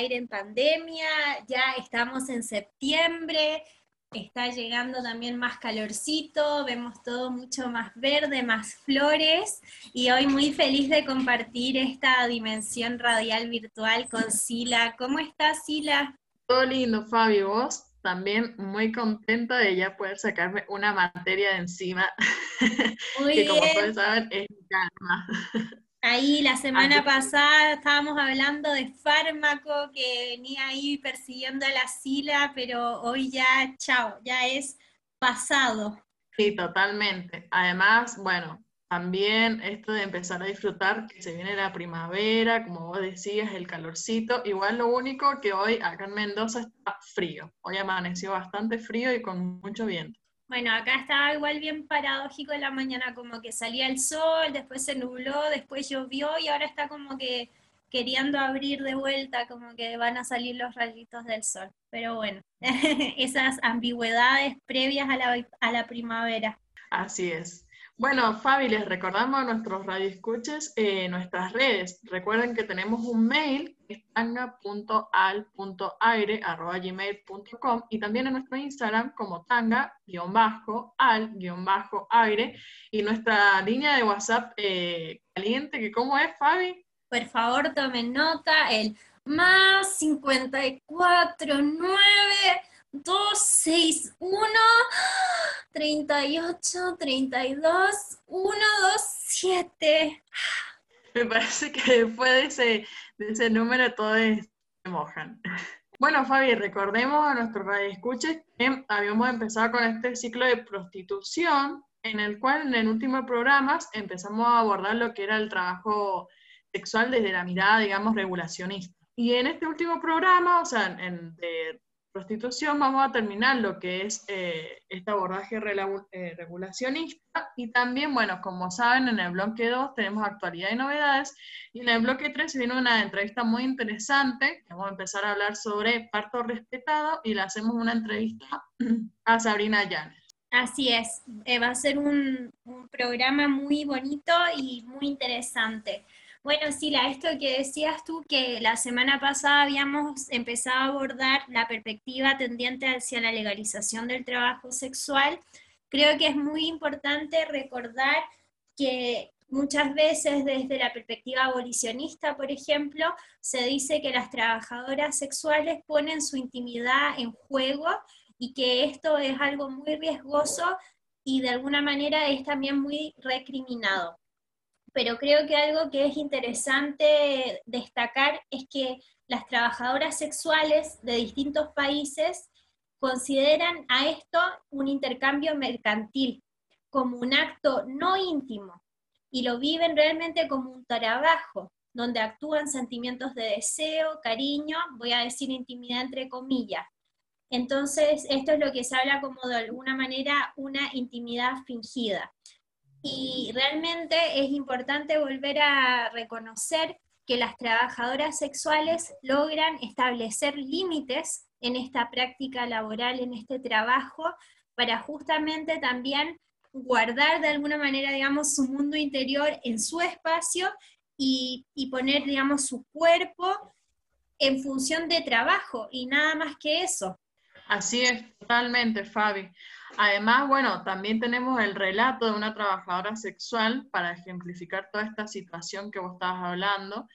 Aire en pandemia. Ya estamos en septiembre, está llegando también más calorcito, vemos todo mucho más verde, más flores y hoy muy feliz de compartir esta dimensión radial virtual con Sila. ¿Cómo estás, Sila? Todo lindo, Fabio. ¿Vos? También muy contenta de ya poder sacarme una materia de encima, que como todos saben es calma. Ahí la semana pasada estábamos hablando de fármaco que venía ahí persiguiendo a la sila, pero hoy ya, chao, ya es pasado. Sí, totalmente. Además, bueno, también esto de empezar a disfrutar que se viene la primavera, como vos decías, el calorcito. Igual lo único que hoy acá en Mendoza está frío. Hoy amaneció bastante frío y con mucho viento. Bueno, acá estaba igual bien paradójico en la mañana, como que salía el sol, después se nubló, después llovió y ahora está como que queriendo abrir de vuelta, como que van a salir los rayitos del sol. Pero bueno, esas ambigüedades previas a la, a la primavera. Así es. Bueno, Fabi, les recordamos a nuestros radioescuches eh, nuestras redes. Recuerden que tenemos un mail, tanga.al.aire.gmail.com y también en nuestro Instagram como tanga-al-aire y nuestra línea de WhatsApp eh, caliente, que ¿cómo es, Fabi? Por favor, tomen nota, el más 549 261 38 32 127. Me parece que después de ese, de ese número todos se mojan. Bueno, Fabi, recordemos a nuestros radioescuches que habíamos empezado con este ciclo de prostitución, en el cual en el último programa empezamos a abordar lo que era el trabajo sexual desde la mirada, digamos, regulacionista. Y en este último programa, o sea, en, de prostitución vamos a terminar lo que es eh, este abordaje eh, regulacionista y también, bueno, como saben, en el bloque 2 tenemos actualidad y novedades y en el bloque 3 viene una entrevista muy interesante, vamos a empezar a hablar sobre parto respetado y le hacemos una entrevista a Sabrina Llanes. Así es, eh, va a ser un, un programa muy bonito y muy interesante. Bueno, Sila, esto que decías tú, que la semana pasada habíamos empezado a abordar la perspectiva tendiente hacia la legalización del trabajo sexual, creo que es muy importante recordar que muchas veces desde la perspectiva abolicionista, por ejemplo, se dice que las trabajadoras sexuales ponen su intimidad en juego y que esto es algo muy riesgoso y de alguna manera es también muy recriminado pero creo que algo que es interesante destacar es que las trabajadoras sexuales de distintos países consideran a esto un intercambio mercantil, como un acto no íntimo, y lo viven realmente como un trabajo, donde actúan sentimientos de deseo, cariño, voy a decir intimidad entre comillas. Entonces, esto es lo que se habla como de alguna manera una intimidad fingida. Y realmente es importante volver a reconocer que las trabajadoras sexuales logran establecer límites en esta práctica laboral, en este trabajo, para justamente también guardar de alguna manera, digamos, su mundo interior en su espacio y, poner, digamos, su cuerpo en función de trabajo y nada más que eso. Así es, totalmente, Fabi. Además, bueno, también tenemos el relato de una trabajadora sexual para ejemplificar toda esta situación que vos estabas hablando,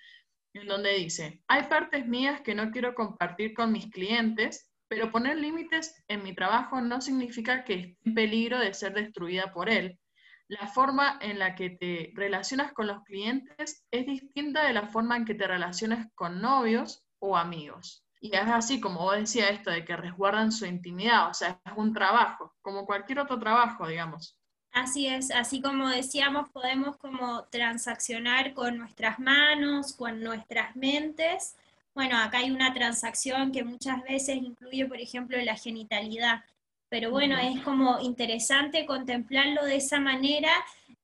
en donde dice, hay partes mías que no quiero compartir con mis clientes, pero poner límites en mi trabajo no significa que esté en peligro de ser destruida por él. La forma en la que te relacionas con los clientes es distinta de la forma en que te relacionas con novios o amigos. Y es así, como vos decías, esto de que resguardan su intimidad, o sea, es un trabajo, como cualquier otro trabajo, digamos. Así es, así como decíamos, podemos como transaccionar con nuestras manos, con nuestras mentes. Bueno, acá hay una transacción que muchas veces incluye, por ejemplo, la genitalidad. Pero bueno, es como interesante contemplarlo de esa manera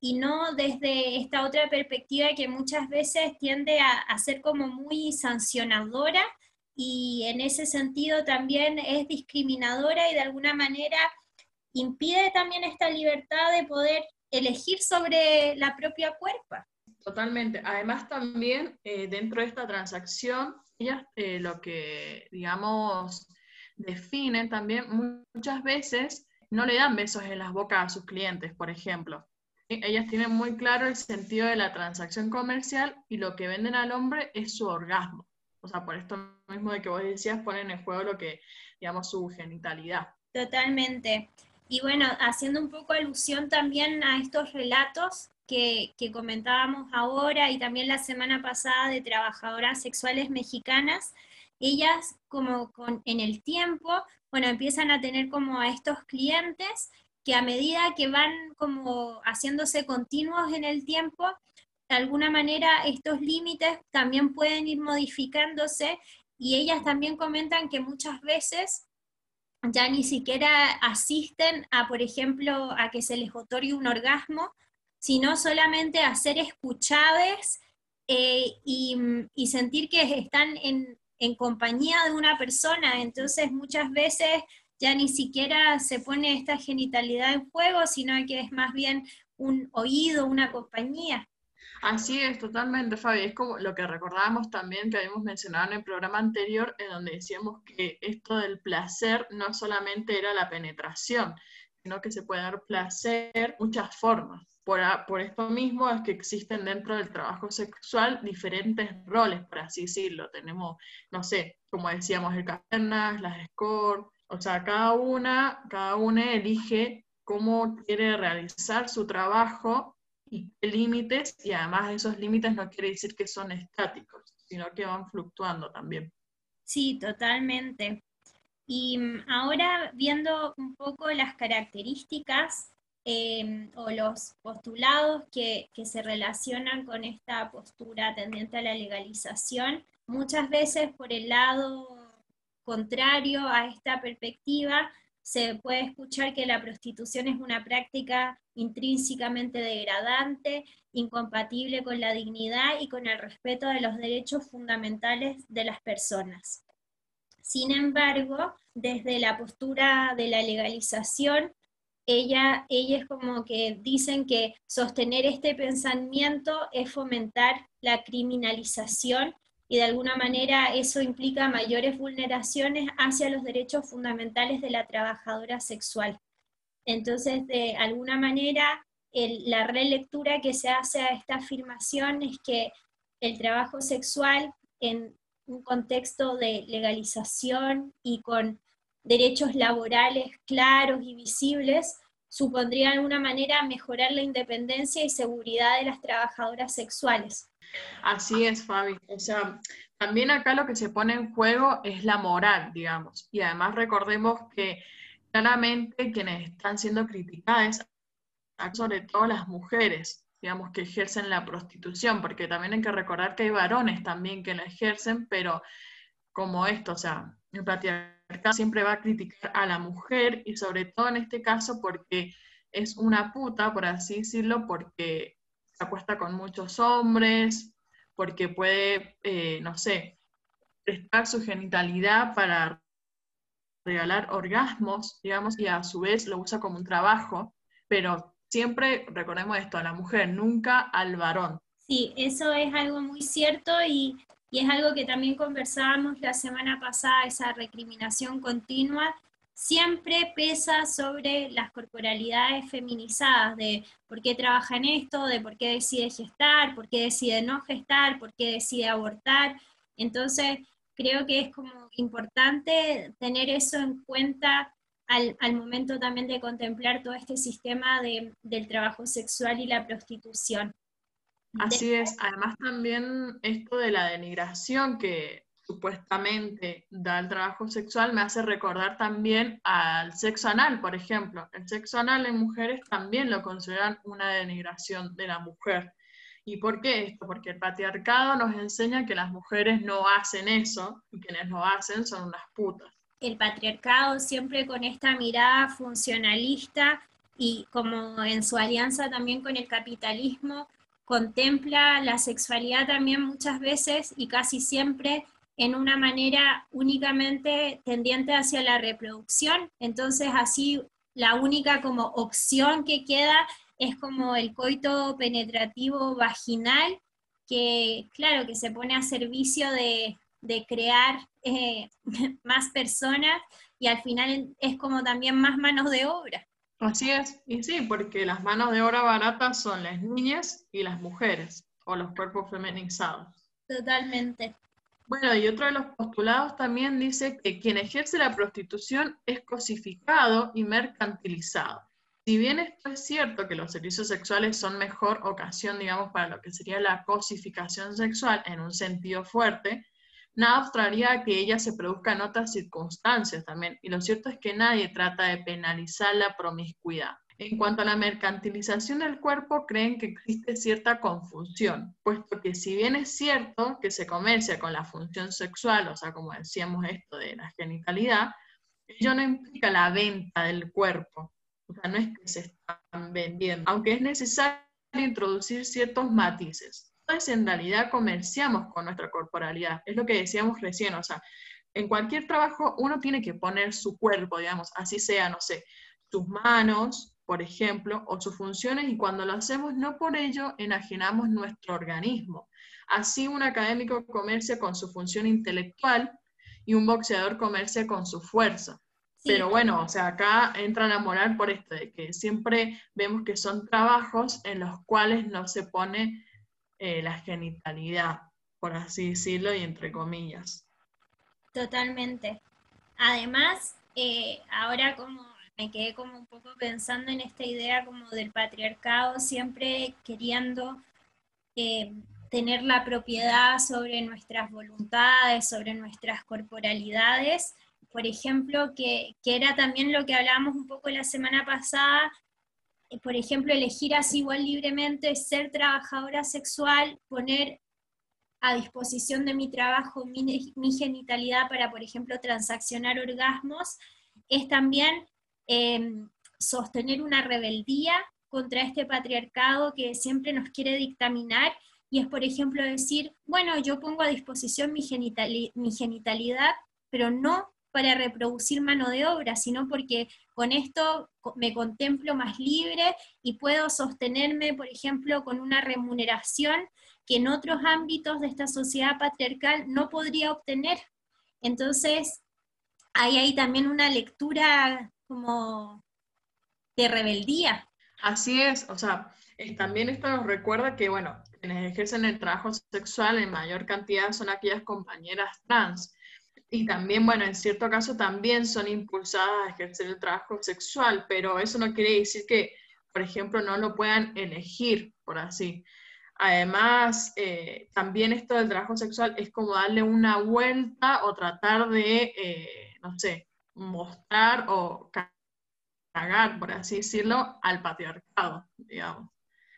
y no desde esta otra perspectiva que muchas veces tiende a, a ser como muy sancionadora y en ese sentido también es discriminadora y de alguna manera impide también esta libertad de poder elegir sobre la propia cuerpa. Totalmente. Además también eh, dentro de esta transacción, ellas eh, lo que, digamos, definen también muchas veces no le dan besos en las bocas a sus clientes, por ejemplo. Ellas tienen muy claro el sentido de la transacción comercial y lo que venden al hombre es su orgasmo. O sea, por esto mismo de que vos decías, ponen en juego lo que, digamos, su genitalidad. Totalmente. Y bueno, haciendo un poco alusión también a estos relatos que, que, comentábamos ahora y también la semana pasada de trabajadoras sexuales mexicanas, ellas como con, en el tiempo, bueno, empiezan a tener como a estos clientes que a medida que van como haciéndose continuos en el tiempo, de alguna manera estos límites también pueden ir modificándose y ellas también comentan que muchas veces ya ni siquiera asisten a, por ejemplo, a que se les otorgue un orgasmo, sino solamente a ser escuchadas eh, y, y, sentir que están en, en compañía de una persona. Entonces muchas veces ya ni siquiera se pone esta genitalidad en juego, sino que es más bien un oído, una compañía. Así es, totalmente, Fabi. Es como lo que recordábamos también que habíamos mencionado en el programa anterior, en donde decíamos que esto del placer no solamente era la penetración, sino que se puede dar placer muchas formas. Por, por, esto mismo es que existen dentro del trabajo sexual diferentes roles, por así decirlo. Tenemos, no sé, como decíamos, el cavernas, las escort, o sea, cada una, cada una elige cómo quiere realizar su trabajo y límites, y además esos límites no quiere decir que son estáticos, sino que van fluctuando también. Sí, totalmente. Y mm, ahora viendo un poco las características em, o los postulados que, que se relacionan con esta postura tendiente a la legalización, muchas veces por el lado contrario a esta perspectiva, se puede escuchar que la prostitución es una práctica intrínsecamente degradante, incompatible con la dignidad y con el respeto de los derechos fundamentales de las personas. Sin embargo, desde la postura de la legalización, ella, es como que dicen que sostener este pensamiento es fomentar la criminalización y de alguna manera eso implica mayores vulneraciones hacia los derechos fundamentales de la trabajadora sexual. Entonces, de alguna manera, la relectura que se hace a esta afirmación es que el trabajo sexual en un contexto de legalización y con derechos laborales claros y visibles, supondría de alguna manera mejorar la independencia y seguridad de las trabajadoras sexuales. Así es, Fabi. O sea, también acá lo que se pone en juego es la moral, digamos. Y además recordemos que claramente quienes están siendo criticadas, sobre todo las mujeres, digamos, que ejercen la prostitución, porque también hay que recordar que hay varones también que la ejercen, pero como esto, o sea, el patriarcado siempre va a criticar a la mujer y sobre todo en este caso porque es una puta, por así decirlo, porque acuesta con muchos hombres, porque puede, eh, no sé, prestar su genitalidad para regalar orgasmos, digamos, y a su vez lo usa como un trabajo, pero siempre recordemos esto, a la mujer, nunca al varón. Sí, eso es algo muy cierto y, y es algo que también conversábamos la semana pasada, esa recriminación continua siempre pesa sobre las corporalidades feminizadas, de por qué trabaja en esto, de por qué decide gestar, por qué decide no gestar, por qué decide abortar. Entonces, creo que es como importante tener eso en cuenta al, momento también de contemplar todo este sistema del trabajo sexual y la prostitución. Así es, además también esto de la denigración que supuestamente da el trabajo sexual me hace recordar también al sexo anal, por ejemplo. El sexo anal en mujeres también lo consideran una denigración de la mujer. ¿Y por qué esto? Porque el patriarcado nos enseña que las mujeres no hacen eso y quienes lo hacen son unas putas. El patriarcado siempre con esta mirada funcionalista y como en su alianza también con el capitalismo, contempla la sexualidad también muchas veces y casi siempre en una manera únicamente tendiente hacia la reproducción. Entonces, así la única como opción que queda es como el coito penetrativo vaginal, que claro, que se pone a servicio de, crear eh, más personas y al final es como también más manos de obra. Así es, y sí, porque las manos de obra baratas son las niñas y las mujeres, o los cuerpos feminizados. Totalmente. Bueno, y otro de los postulados también dice que quien ejerce la prostitución es cosificado y mercantilizado. Si bien esto es cierto que los servicios sexuales son mejor ocasión, digamos, para lo que sería la cosificación sexual en un sentido fuerte, nada obstraría a que ella se produzca en otras circunstancias también. Y lo cierto es que nadie trata de penalizar la promiscuidad. En cuanto a la mercantilización del cuerpo, creen que existe cierta confusión, puesto que si bien es cierto que se comercia con la función sexual, o sea, como decíamos esto de la genitalidad, ello no implica la venta del cuerpo, o sea, no es que se están vendiendo, aunque es necesario introducir ciertos matices. En realidad comerciamos con nuestra corporalidad, es lo que decíamos recién, o sea, en cualquier trabajo uno tiene que poner su cuerpo, digamos, así sea, no sé, sus manos, por ejemplo, o sus funciones, y cuando lo hacemos no por ello enajenamos nuestro organismo. Así un académico comercia con su función intelectual y un boxeador comercia con su fuerza. Pero bueno, o sea, acá entra la moral por esto, de que siempre vemos que son trabajos en los cuales no se pone eh, la genitalidad, por así decirlo, y entre comillas. Totalmente. Además, eh, ahora como me quedé como un poco pensando en esta idea como del patriarcado, siempre queriendo eh, tener la propiedad sobre nuestras voluntades, sobre nuestras corporalidades. Por ejemplo, que, que era también lo que hablábamos un poco la semana pasada, por ejemplo, elegir así igual libremente ser trabajadora sexual, poner a disposición de mi trabajo mi, genitalidad para, por ejemplo, transaccionar orgasmos, es también Em, sostener una rebeldía contra este patriarcado que siempre nos quiere dictaminar y es, por ejemplo, decir, bueno, yo pongo a disposición mi genitalidad, pero no para reproducir mano de obra, sino porque con esto me contemplo más libre y puedo sostenerme, por ejemplo, con una remuneración que en otros ámbitos de esta sociedad patriarcal no podría obtener. Entonces, hay ahí también una lectura como de rebeldía. Así es, o sea, también esto nos recuerda que, bueno, quienes ejercen el trabajo sexual en mayor cantidad son aquellas compañeras trans. Y también, bueno, en cierto caso también son impulsadas a ejercer el trabajo sexual, pero eso no quiere decir que, por ejemplo, no lo puedan elegir, por así. Además, eh, también esto del trabajo sexual es como darle una vuelta o tratar de, eh, no sé, mostrar o cagar, por así decirlo, al patriarcado, digamos.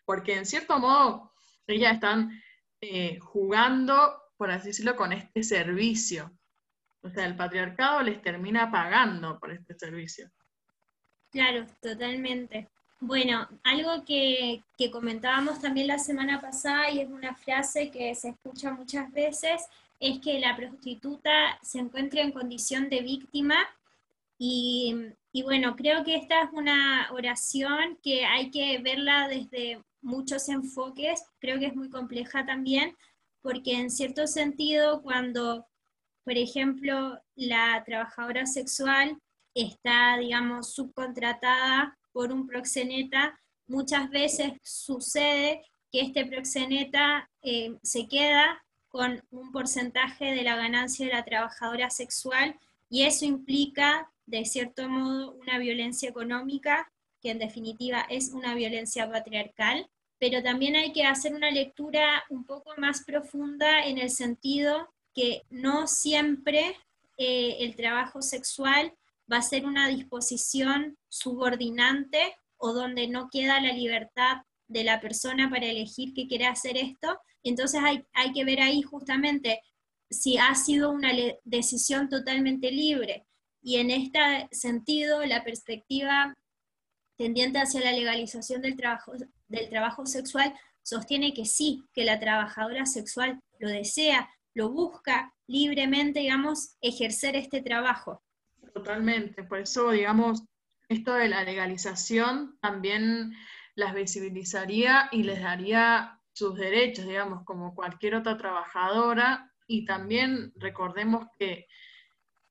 Porque en cierto modo, ellas están eh, jugando, por así decirlo, con este servicio. O sea, el patriarcado les termina pagando por este servicio. Claro, totalmente. Bueno, algo que, que, comentábamos también la semana pasada y es una frase que se escucha muchas veces, es que la prostituta se encuentra en condición de víctima y, bueno, creo que esta es una oración que hay que verla desde muchos enfoques, creo que es muy compleja también, porque en cierto sentido cuando, por ejemplo, la trabajadora sexual está, digamos, subcontratada por un proxeneta, muchas veces sucede que este proxeneta eh, se queda con un porcentaje de la ganancia de la trabajadora sexual y eso implica de cierto modo una violencia económica, que en definitiva es una violencia patriarcal, pero también hay que hacer una lectura un poco más profunda en el sentido que no siempre eh, el trabajo sexual va a ser una disposición subordinante o donde no queda la libertad de la persona para elegir que quiere hacer esto. Entonces hay, hay que ver ahí justamente si ha sido una decisión totalmente libre, y en este sentido, la perspectiva tendiente hacia la legalización del trabajo, del trabajo sexual sostiene que sí, que la trabajadora sexual lo desea, lo busca libremente, digamos, ejercer este trabajo. Totalmente, por eso, digamos, esto de la legalización también las visibilizaría y les daría sus derechos, digamos, como cualquier otra trabajadora. Y también recordemos que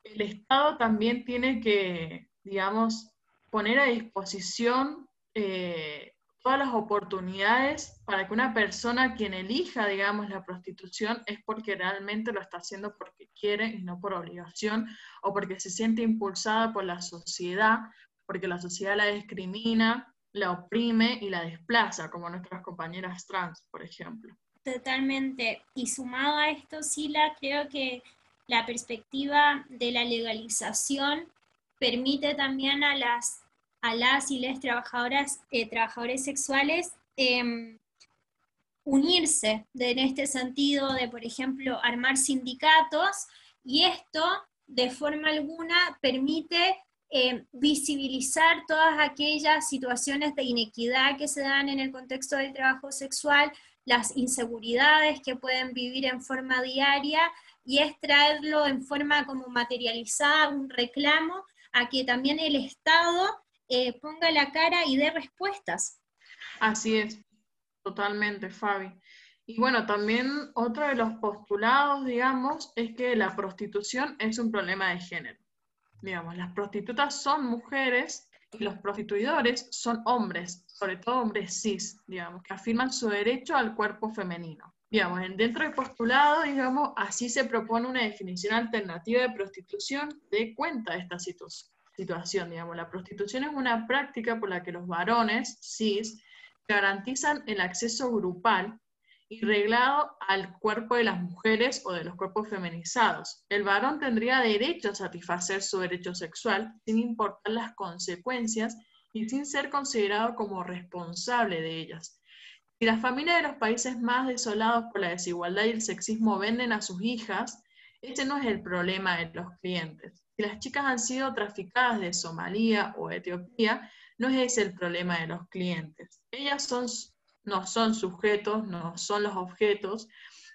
el Estado también tiene que, digamos, poner a disposición eh, todas las oportunidades para que una persona quien elija, digamos, la prostitución es porque realmente lo está haciendo porque quiere y no por obligación, o porque se siente impulsada por la sociedad, porque la sociedad la discrimina, la oprime y la desplaza, como nuestras compañeras trans, por ejemplo. Totalmente. Y sumado a esto, Sila, creo que la perspectiva de la legalización permite también a las a las y les trabajadoras, eh, trabajadores sexuales em, unirse en este sentido de, por ejemplo, armar sindicatos y esto de forma alguna permite em, visibilizar todas aquellas situaciones de inequidad que se dan en el contexto del trabajo sexual, las inseguridades que pueden vivir en forma diaria y es traerlo en forma como materializada, un reclamo a que también el Estado eh, ponga la cara y dé respuestas. Así es, totalmente, Fabi. Y bueno, también otro de los postulados, digamos, es que la prostitución es un problema de género. Digamos, las prostitutas son mujeres y los prostituidores son hombres, sobre todo hombres cis, digamos, que afirman su derecho al cuerpo femenino. Digamos, dentro del postulado, digamos, así se propone una definición alternativa de prostitución de cuenta de esta situación situación, digamos. La prostitución es una práctica por la que los varones, cis, garantizan el acceso grupal y reglado al cuerpo de las mujeres o de los cuerpos feminizados. El varón tendría derecho a satisfacer su derecho sexual sin importar las consecuencias y sin ser considerado como responsable de ellas. Si las familias de los países más desolados por la desigualdad y el sexismo venden a sus hijas, ese no es el problema de los clientes las chicas han sido traficadas de Somalia o Etiopía, no es ese el problema de los clientes. Ellas son, no son sujetos, no son los objetos,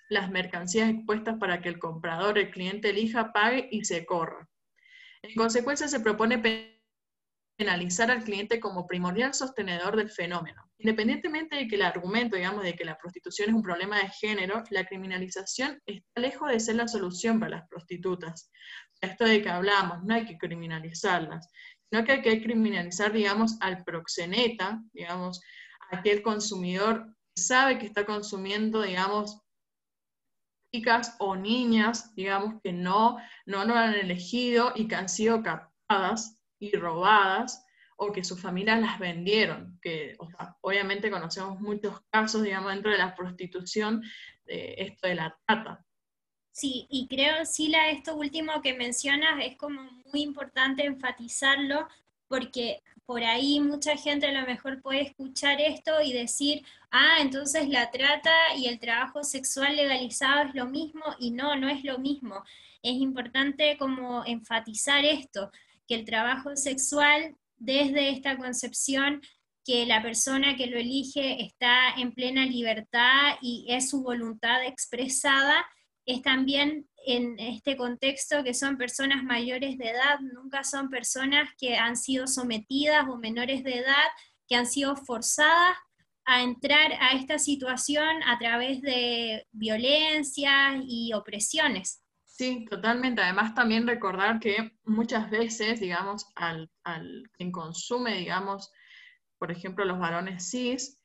las mercancías expuestas para que el comprador, el cliente elija, pague y se corra. En consecuencia, se propone penalizar al cliente como primordial sostenedor del fenómeno. Independientemente de que el argumento, digamos, de que la prostitución es un problema de género, la criminalización está lejos de ser la solución para las prostitutas. Esto de que hablamos, no hay que criminalizarlas, sino que hay que criminalizar, digamos, al proxeneta, digamos, aquel consumidor que sabe que está consumiendo, digamos, chicas o niñas, digamos, que no, no lo han elegido y que han sido captadas y robadas o que sus familias las vendieron, que obviamente conocemos muchos casos, digamos, dentro de la prostitución, de esto de la trata. Sí, y creo, Sila, esto último que mencionas es como muy importante enfatizarlo, porque por ahí mucha gente a lo mejor puede escuchar esto y decir, ah, entonces la trata y el trabajo sexual legalizado es lo mismo, y no, no es lo mismo. Es importante como enfatizar esto, que el trabajo sexual desde esta concepción que la persona que lo elige está en plena libertad y es su voluntad expresada, es también en este contexto que son personas mayores de edad, nunca son personas que han sido sometidas o menores de edad, que han sido forzadas a entrar a esta situación a través de violencia y opresiones. Sí, totalmente. Además, también recordar que muchas veces, digamos, al, al quien consume, digamos, por ejemplo, los varones cis,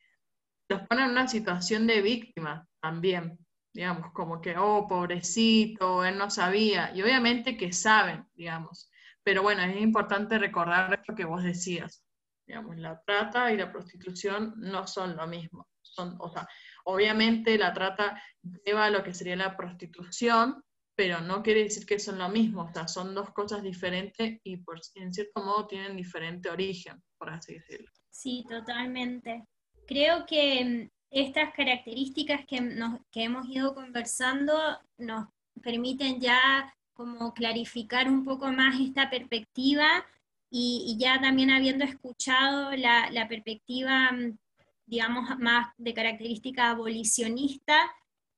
los ponen en una situación de víctima también, digamos, como que, oh, pobrecito, él no sabía, y obviamente que saben, digamos, pero bueno, es importante recordar lo que vos decías, digamos, la trata y la prostitución no son lo mismo, son, o sea, obviamente la trata lleva a lo que sería la prostitución, pero no quiere decir que son lo mismo, o sea, son dos cosas diferentes y por, en cierto modo tienen diferente origen, por así decirlo. Sí, totalmente. Creo que mm, estas características que, nos, que hemos ido conversando nos permiten ya como clarificar un poco más esta perspectiva y, ya también habiendo escuchado la, la perspectiva, mm, digamos, más de característica abolicionista,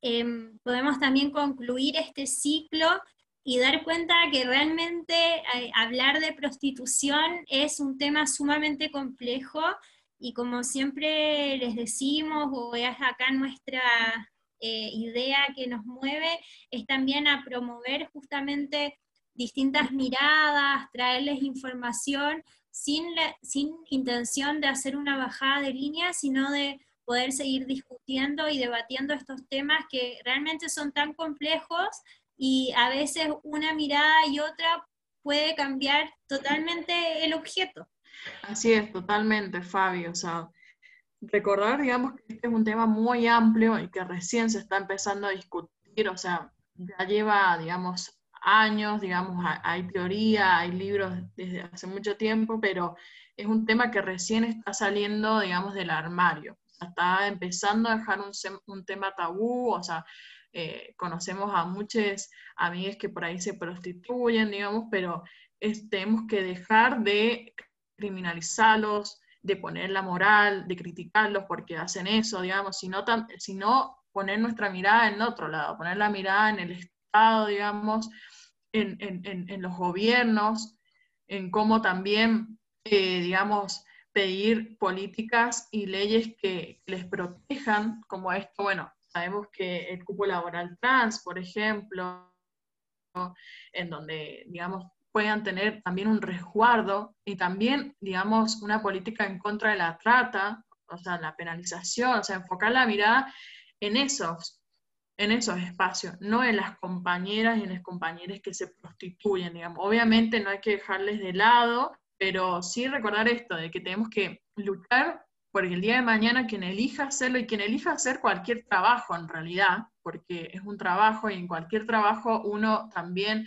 Em, podemos también concluir este ciclo y dar cuenta que realmente eh, hablar de prostitución es un tema sumamente complejo y como siempre les decimos, o es acá nuestra eh, idea que nos mueve, es también a promover justamente distintas miradas, traerles información sin, sin intención de hacer una bajada de línea, sino de poder seguir discutiendo y debatiendo estos temas que realmente son tan complejos y a veces una mirada y otra puede cambiar totalmente el objeto. Así es, totalmente, Fabio. O sea, recordar, digamos, que este es un tema muy amplio y que recién se está empezando a discutir, o sea, ya lleva, digamos, años, digamos, hay teoría, hay libros desde hace mucho tiempo, pero es un tema que recién está saliendo, digamos, del armario. Está empezando a dejar un, un tema tabú, o sea, eh, conocemos a muchas amigas que por ahí se prostituyen, digamos, pero tenemos que dejar de criminalizarlos, de poner la moral, de criticarlos porque hacen eso, digamos, sino, sino poner nuestra mirada en otro lado, poner la mirada en el Estado, digamos, en, en, en los gobiernos, en cómo también, eh, digamos, pedir políticas y leyes que les protejan, como esto, bueno, sabemos que el cupo laboral trans, por ejemplo, en donde, digamos, puedan tener también un resguardo y también, digamos, una política en contra de la trata, o sea, la penalización, o sea, enfocar la mirada en esos, en esos espacios, no en las compañeras y en los compañeros que se prostituyen, digamos. Obviamente no hay que dejarles de lado, pero sí recordar esto, de que tenemos que luchar porque el día de mañana quien elija hacerlo y quien elija hacer cualquier trabajo en realidad, porque es un trabajo y en cualquier trabajo uno también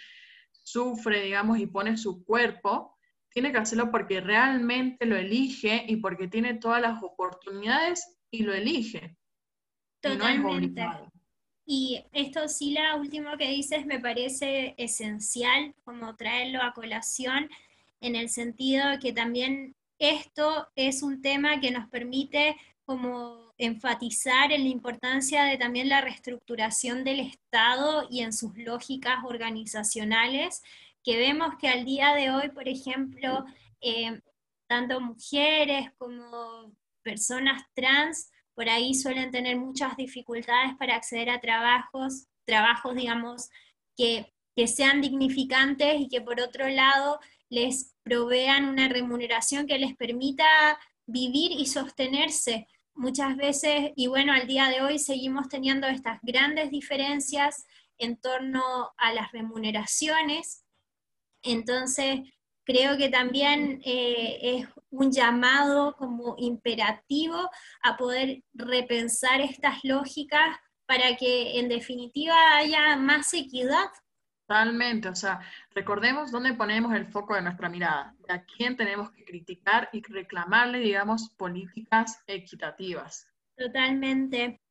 sufre, digamos, y pone su cuerpo, tiene que hacerlo porque realmente lo elige y porque tiene todas las oportunidades y lo elige. Totalmente. Y, esto sí, la último que dices me parece esencial, como traerlo a colación, en el sentido que también esto es un tema que nos permite como enfatizar en la importancia de también la reestructuración del Estado y en sus lógicas organizacionales, que vemos que al día de hoy, por ejemplo, eh, tanto mujeres como personas trans por ahí suelen tener muchas dificultades para acceder a trabajos, trabajos, digamos, que, que sean dignificantes y que por otro lado les provean una remuneración que les permita vivir y sostenerse muchas veces, y bueno, al día de hoy seguimos teniendo estas grandes diferencias en torno a las remuneraciones. Entonces, creo que también eh, es un llamado como imperativo a poder repensar estas lógicas para que en definitiva haya más equidad Totalmente, o sea, recordemos dónde ponemos el foco de nuestra mirada, a quién tenemos que criticar y reclamarle, digamos, políticas equitativas. Totalmente.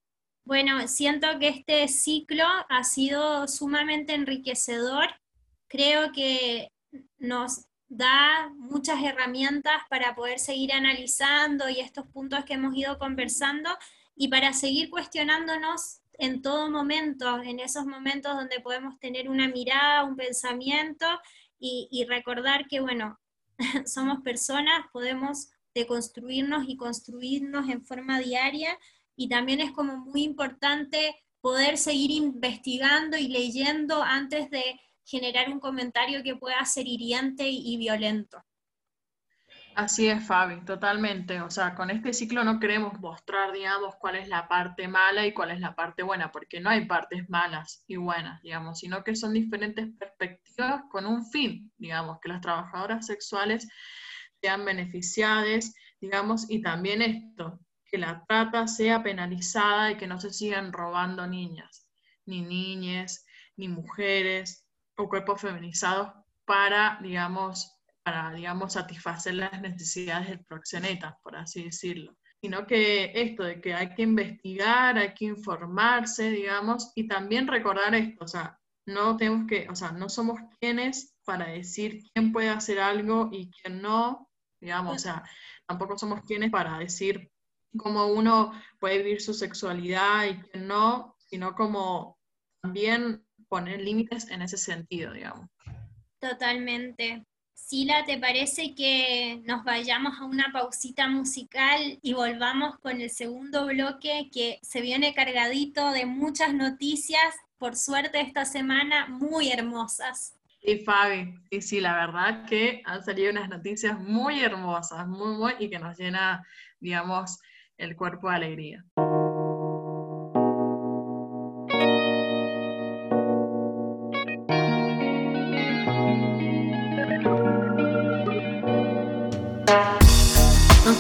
Bueno, siento que este ciclo ha sido sumamente enriquecedor. Creo que nos da muchas herramientas para poder seguir analizando y estos puntos que hemos ido conversando y para seguir cuestionándonos en todo momento, en esos momentos donde podemos tener una mirada, un pensamiento y, recordar que, bueno, somos personas, podemos deconstruirnos y construirnos en forma diaria y también es como muy importante poder seguir investigando y leyendo antes de generar un comentario que pueda ser hiriente y violento. Así es, Fabi, totalmente. O sea, con este ciclo no queremos mostrar, digamos, cuál es la parte mala y cuál es la parte buena, porque no hay partes malas y buenas, digamos, sino que son diferentes perspectivas con un fin, digamos, que las trabajadoras sexuales sean beneficiadas, digamos, y también esto, que la trata sea penalizada y que no se sigan robando niñas, ni niñas, ni mujeres o cuerpos feminizados para, digamos, para, digamos, satisfacer las necesidades del proxeneta, por así decirlo. Sino que esto de que hay que investigar, hay que informarse, digamos, y también recordar esto, o sea, no tenemos que, o sea, no somos quienes para decir quién puede hacer algo y quién no, digamos, o sea, tampoco somos quienes para decir cómo uno puede vivir su sexualidad y quién no, sino como también poner límites en ese sentido, digamos. Totalmente. Sila, ¿te parece que nos vayamos a una pausita musical y volvamos con el segundo bloque que se viene cargadito de muchas noticias, por suerte esta semana, muy hermosas? Sí, Fabi, sí, sí, la verdad que han salido unas noticias muy hermosas, muy, muy, y que nos llena, digamos, el cuerpo de alegría.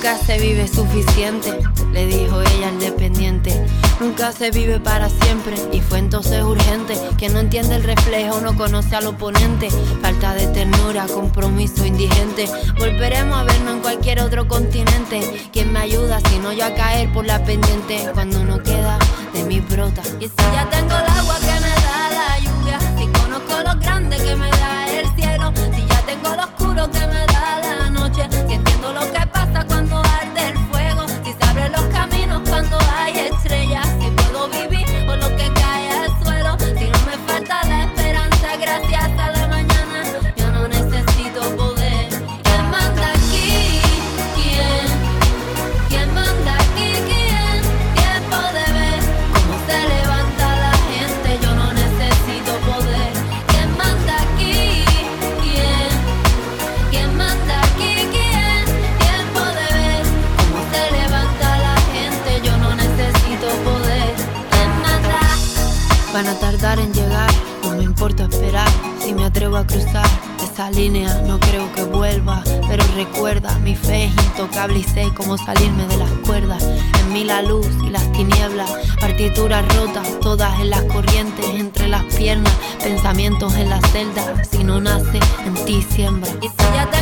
Nunca se vive suficiente, le dijo ella al dependiente. Nunca se vive para siempre y fue entonces urgente. Que no entiende el reflejo, no conoce al oponente. Falta de ternura, compromiso indigente. Volveremos a vernos en cualquier otro continente. ¿Quién me ayuda si no yo a caer por la pendiente? Cuando no queda de mi brota. Y si ya tengo el agua que me da la lluvia, si conozco lo grande que me da intocable y sé cómo salirme de las cuerdas. En mí la luz y las tinieblas, partituras rotas, todas en las corrientes, entre las piernas, pensamientos en la celda. Si no nace, en ti siembra. Y si ya tengo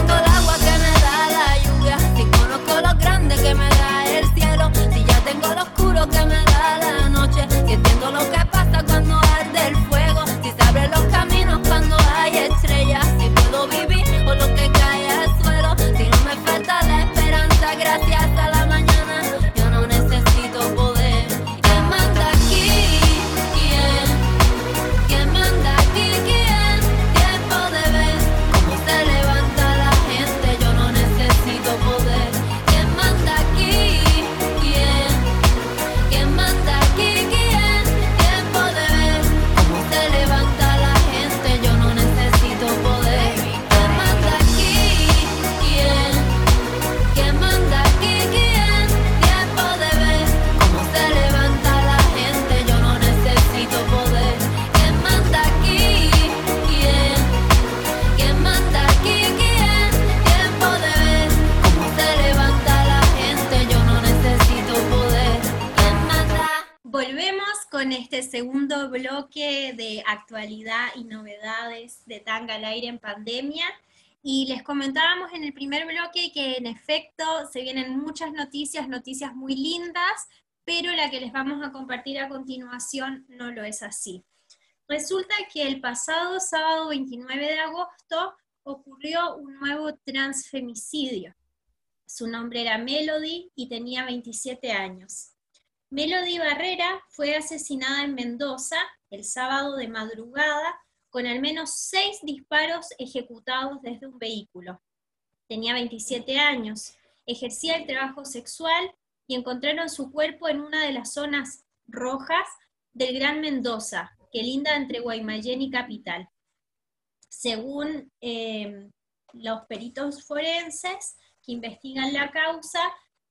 Tanga al aire en pandemia. Y les comentábamos en el primer bloque que en efecto se vienen muchas noticias, noticias muy lindas, pero la que les vamos a compartir a continuación no lo es así. Resulta que el pasado sábado 29 de agosto ocurrió un nuevo transfemicidio. Su nombre era Melody y tenía 27 años. Melody Barrera fue asesinada en Mendoza el sábado de madrugada con al menos seis disparos ejecutados desde un vehículo. Tenía 27 años, ejercía el trabajo sexual y encontraron su cuerpo en una de las zonas rojas del Gran Mendoza, que linda entre Guaymallén y Capital. Según eh, los peritos forenses que investigan la causa,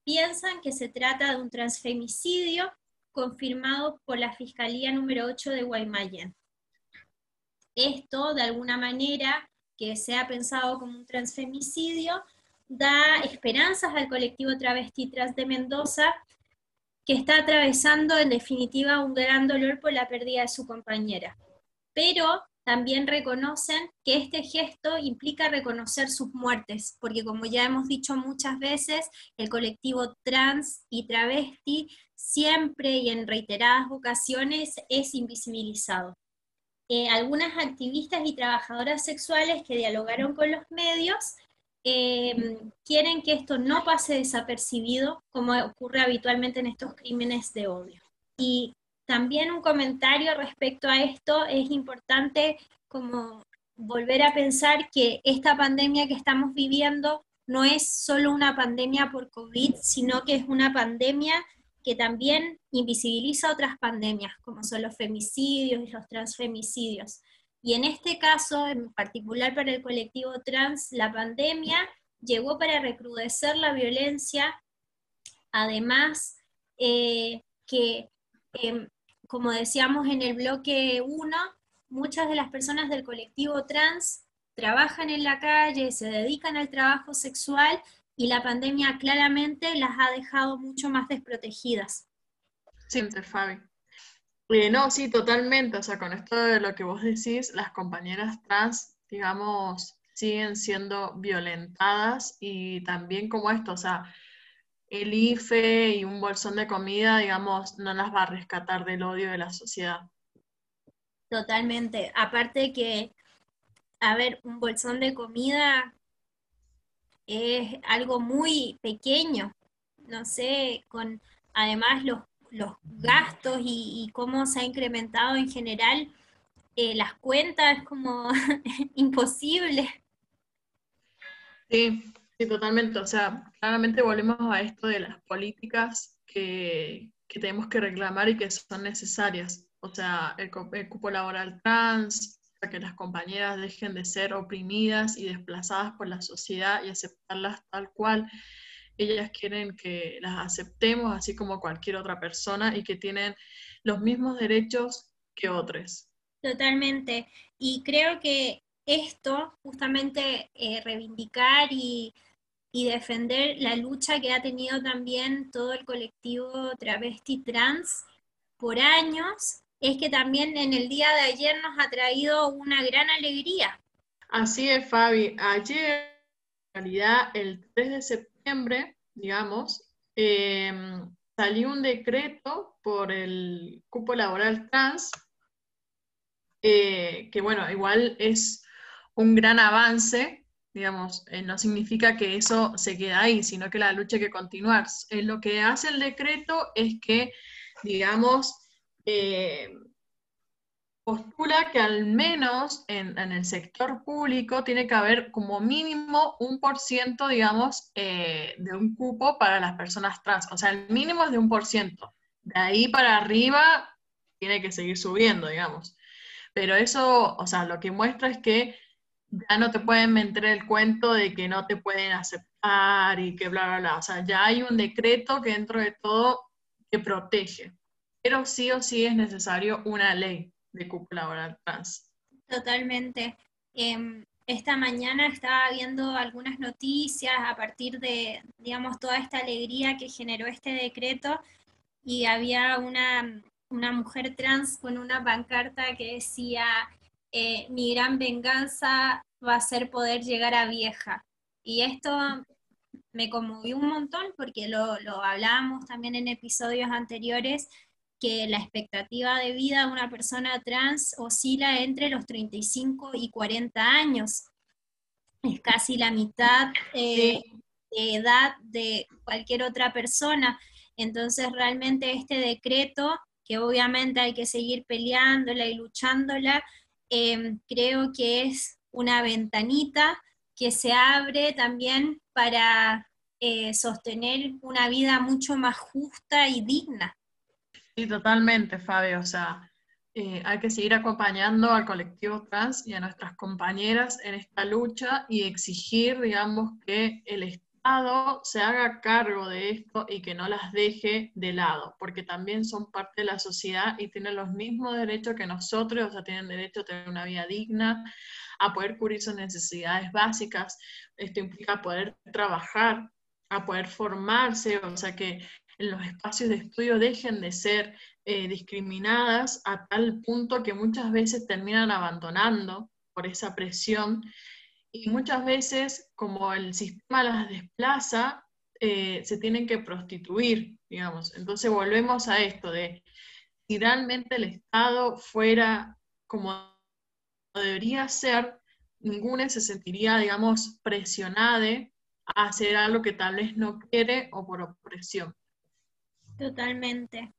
piensan que se trata de un transfemicidio confirmado por la Fiscalía número 8 de Guaymallén. Esto, de alguna manera, que se ha pensado como un transfemicidio, da esperanzas al colectivo travesti trans de Mendoza, que está atravesando en definitiva un gran dolor por la pérdida de su compañera. Pero también reconocen que este gesto implica reconocer sus muertes, porque como ya hemos dicho muchas veces, el colectivo trans y travesti siempre y en reiteradas ocasiones es invisibilizado. Eh, algunas activistas y trabajadoras sexuales que dialogaron con los medios eh, quieren que esto no pase desapercibido, como ocurre habitualmente en estos crímenes de odio. Y también un comentario respecto a esto, es importante como volver a pensar que esta pandemia que estamos viviendo no es solo una pandemia por COVID, sino que es una pandemia que también invisibiliza otras pandemias, como son los femicidios y los transfemicidios. Y en este caso, en particular para el colectivo trans, la pandemia llegó para recrudecer la violencia, además eh, que, em, como decíamos en el bloque 1, muchas de las personas del colectivo trans trabajan en la calle, se dedican al trabajo sexual y la pandemia claramente las ha dejado mucho más desprotegidas. Sí, Fabi. Eh, no, sí, totalmente. O sea, con esto de lo que vos decís, las compañeras trans, digamos, siguen siendo violentadas y también como esto, o sea, el IFE y un bolsón de comida, digamos, no las va a rescatar del odio de la sociedad. Totalmente. Aparte que, a ver, un bolsón de comida es algo muy pequeño, no sé, con además los, gastos y, cómo se ha incrementado en general eh, las cuentas, como imposible. Sí, sí, totalmente. O sea, claramente volvemos a esto de las políticas que, que tenemos que reclamar y que son necesarias. O sea, el cupo laboral trans, que las compañeras dejen de ser oprimidas y desplazadas por la sociedad y aceptarlas tal cual. Ellas quieren que las aceptemos así como cualquier otra persona y que tienen los mismos derechos que otros. Totalmente. Y creo que esto, justamente eh, reivindicar y, y defender la lucha que ha tenido también todo el colectivo travesti trans por años, es que también en el día de ayer nos ha traído una gran alegría. Así es, Fabi. Ayer, en realidad, el 3 de septiembre, digamos, em, salió un decreto por el cupo laboral trans, eh, que bueno, igual es un gran avance, digamos, eh, no significa que eso se quede ahí, sino que la lucha hay que continuar. Eh, lo que hace el decreto es que, digamos, eh, postula que al menos en, el sector público tiene que haber como mínimo un por ciento, digamos, eh, de un cupo para las personas trans. O sea, el mínimo es de un por ciento. De ahí para arriba tiene que seguir subiendo, digamos. Pero eso, o sea, lo que muestra es que ya no te pueden meter el cuento de que no te pueden aceptar y que bla, bla, bla. O sea, ya hay un decreto que dentro de todo que protege pero sí o sí es necesario una ley de cúpula trans. Totalmente. Em, esta mañana estaba viendo algunas noticias a partir de, digamos, toda esta alegría que generó este decreto y había una, mujer trans con una pancarta que decía, eh, mi gran venganza va a ser poder llegar a vieja. Y esto me conmovió un montón porque lo, lo hablábamos también en episodios anteriores que la expectativa de vida de una persona trans oscila entre los 35 y 40 años. Es casi la mitad eh, de edad de cualquier otra persona. Entonces, realmente este decreto, que obviamente hay que seguir peleándola y luchándola, em, creo que es una ventanita que se abre también para eh, sostener una vida mucho más justa y digna. Sí, totalmente, Fabio. O sea, eh, hay que seguir acompañando al colectivo trans y a nuestras compañeras en esta lucha y exigir, digamos, que el Estado se haga cargo de esto y que no las deje de lado, porque también son parte de la sociedad y tienen los mismos derechos que nosotros, o sea, tienen derecho a tener una vida digna, a poder cubrir sus necesidades básicas. Esto implica poder trabajar, a poder formarse, o sea, que los espacios de estudio dejen de ser eh, discriminadas a tal punto que muchas veces terminan abandonando por esa presión y muchas veces como el sistema las desplaza, eh, se tienen que prostituir, digamos. Entonces volvemos a esto de si realmente el Estado fuera como debería ser, ninguna se sentiría, digamos, presionada a hacer algo que tal vez no quiere o por opresión. Totalmente.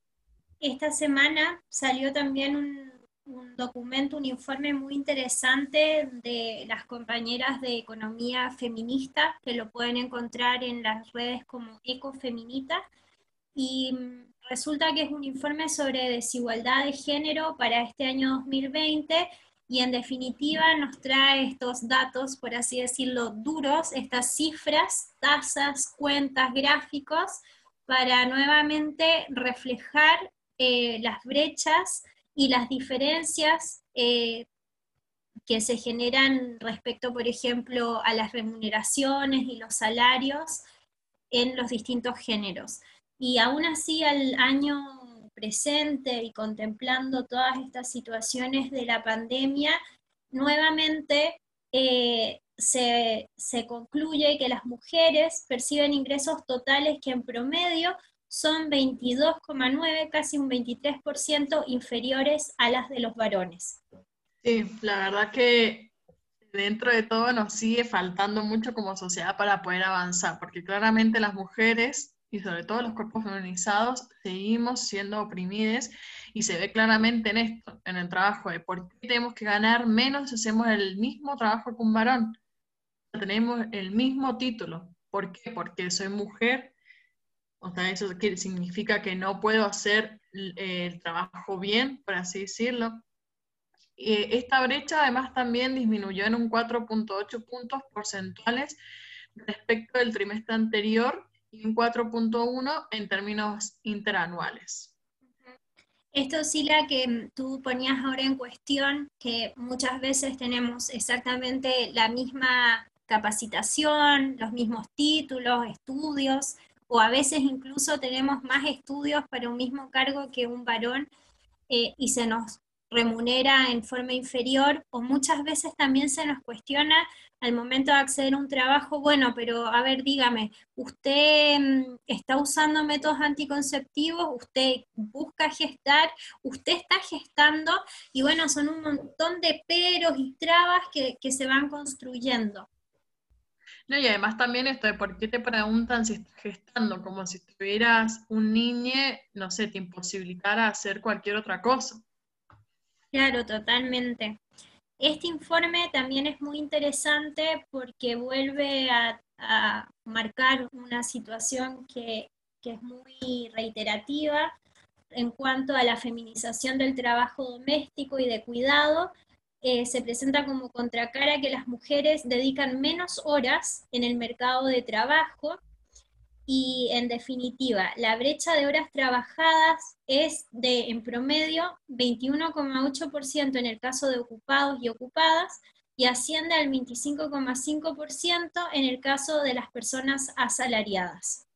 Esta semana salió también un, un documento, un informe muy interesante de las compañeras de economía feminista, que lo pueden encontrar en las redes como Ecofeminita. Y mm, resulta que es un informe sobre desigualdad de género para este año 2020 y en definitiva nos trae estos datos, por así decirlo, duros, estas cifras, tasas, cuentas, gráficos, para nuevamente reflejar eh, las brechas y las diferencias eh, que se generan respecto, por ejemplo, a las remuneraciones y los salarios en los distintos géneros. Y aún así, al año presente y contemplando todas estas situaciones de la pandemia, nuevamente eh, se, se, concluye que las mujeres perciben ingresos totales que en promedio son 22,9, casi un 23% inferiores a las de los varones. Sí, la verdad que dentro de todo nos sigue faltando mucho como sociedad para poder avanzar, porque claramente las mujeres y sobre todo los cuerpos feminizados, seguimos siendo oprimidos y se ve claramente en esto, en el trabajo de por qué tenemos que ganar menos si hacemos el mismo trabajo que un varón. Tenemos el mismo título. ¿Por qué? Porque soy mujer. O sea, eso significa que no puedo hacer el trabajo bien, por así decirlo. esta brecha además también disminuyó en un 4.8 puntos porcentuales respecto del trimestre anterior y un 4.1 en términos interanuales. Esto, Sila, que tú ponías ahora en cuestión, que muchas veces tenemos exactamente la misma capacitación, los mismos títulos, estudios, o a veces incluso tenemos más estudios para un mismo cargo que un varón eh, y se nos remunera en forma inferior, o muchas veces también se nos cuestiona al momento de acceder a un trabajo, bueno, pero a ver, dígame, ¿usted mm, está usando métodos anticonceptivos? ¿Usted busca gestar? ¿Usted está gestando? Y bueno, son un montón de peros y trabas que, se van construyendo. No, y además también esto de por qué te preguntan si estás gestando, como si tuvieras un niño, no sé, te imposibilitara hacer cualquier otra cosa. Claro, totalmente. Este informe también es muy interesante porque vuelve a, marcar una situación que, es muy reiterativa en cuanto a la feminización del trabajo doméstico y de cuidado. Eh, se presenta como contracara que las mujeres dedican menos horas en el mercado de trabajo y en definitiva, la brecha de horas trabajadas es de, en promedio, 21,8% en el caso de ocupados y ocupadas y asciende al 25,5% en el caso de las personas asalariadas.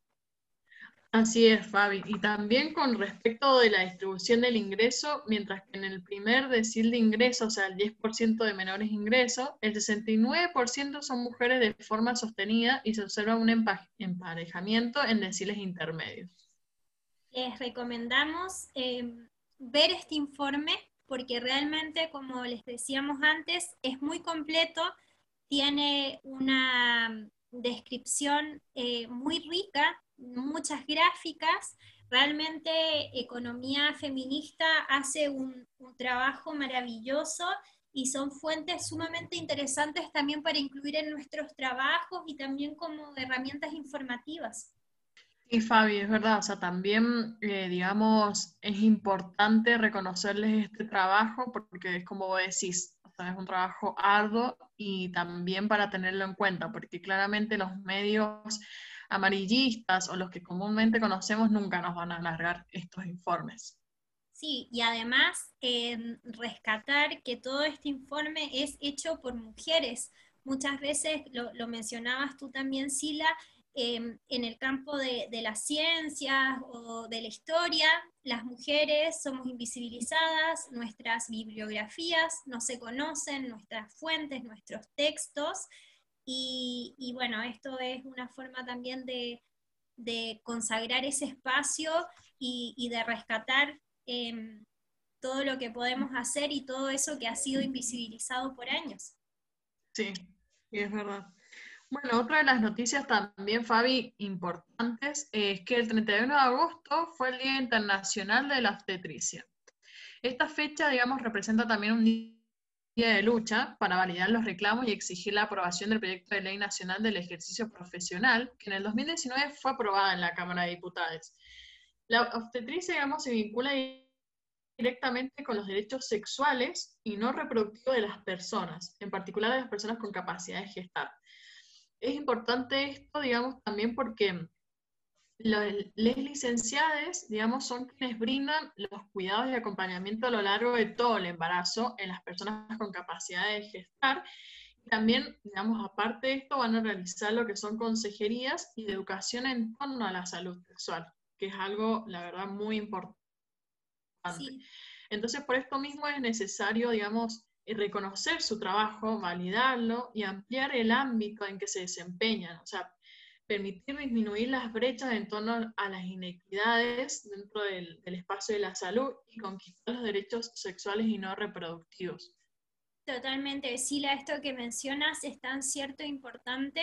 Así es, Fabi. Y también con respecto de la distribución del ingreso, mientras que en el primer decil de ingreso, o sea, el 10% de menores ingresos, el 69% son mujeres de forma sostenida y se observa un emparejamiento en deciles intermedios. Les recomendamos eh, ver este informe porque realmente, como les decíamos antes, es muy completo, tiene una descripción eh, muy rica muchas gráficas. Realmente Economía Feminista hace un, trabajo maravilloso y son fuentes sumamente interesantes también para incluir en nuestros trabajos y también como herramientas informativas. Sí, Fabi, es verdad, o sea, también, eh, digamos, es importante reconocerles este trabajo porque es como vos decís, es un trabajo arduo y también para tenerlo en cuenta, porque claramente los medios amarillistas o los que comúnmente conocemos nunca nos van a alargar estos informes. Sí, y además em, rescatar que todo este informe es hecho por mujeres. Muchas veces, lo, mencionabas tú también, Sila, em, en el campo de, de las ciencias o de la historia, las mujeres somos invisibilizadas, nuestras bibliografías no se conocen, nuestras fuentes, nuestros textos, y, bueno, esto es una forma también de, consagrar ese espacio y, de rescatar em, todo lo que podemos hacer y todo eso que ha sido invisibilizado por años. Sí, es verdad. Bueno, otra de las noticias también, Fabi, importantes, es que el 31 de agosto fue el Día Internacional de la Obstetricia. Esta fecha, digamos, representa también un de lucha para validar los reclamos y exigir la aprobación del proyecto de ley nacional del ejercicio profesional, que en el 2019 fue aprobada en la Cámara de Diputados. La obstetricia, digamos, se vincula directamente con los derechos sexuales y no reproductivos de las personas, en particular de las personas con capacidad de gestar. Es importante esto, digamos, también porque las licenciadas, digamos, son quienes brindan los cuidados y acompañamiento a lo largo de todo el embarazo en las personas con capacidad de gestar. También, digamos, aparte de esto, van a realizar lo que son consejerías y de educación en torno a la salud sexual, que es algo, la verdad, muy importante. Entonces, por esto mismo es necesario, digamos, reconocer su trabajo, validarlo y ampliar el ámbito en que se desempeñan. O sea, permitir disminuir las brechas en torno a las inequidades dentro del, espacio de la salud y conquistar los derechos sexuales y no reproductivos. Totalmente, Sila, esto que mencionas es tan cierto e importante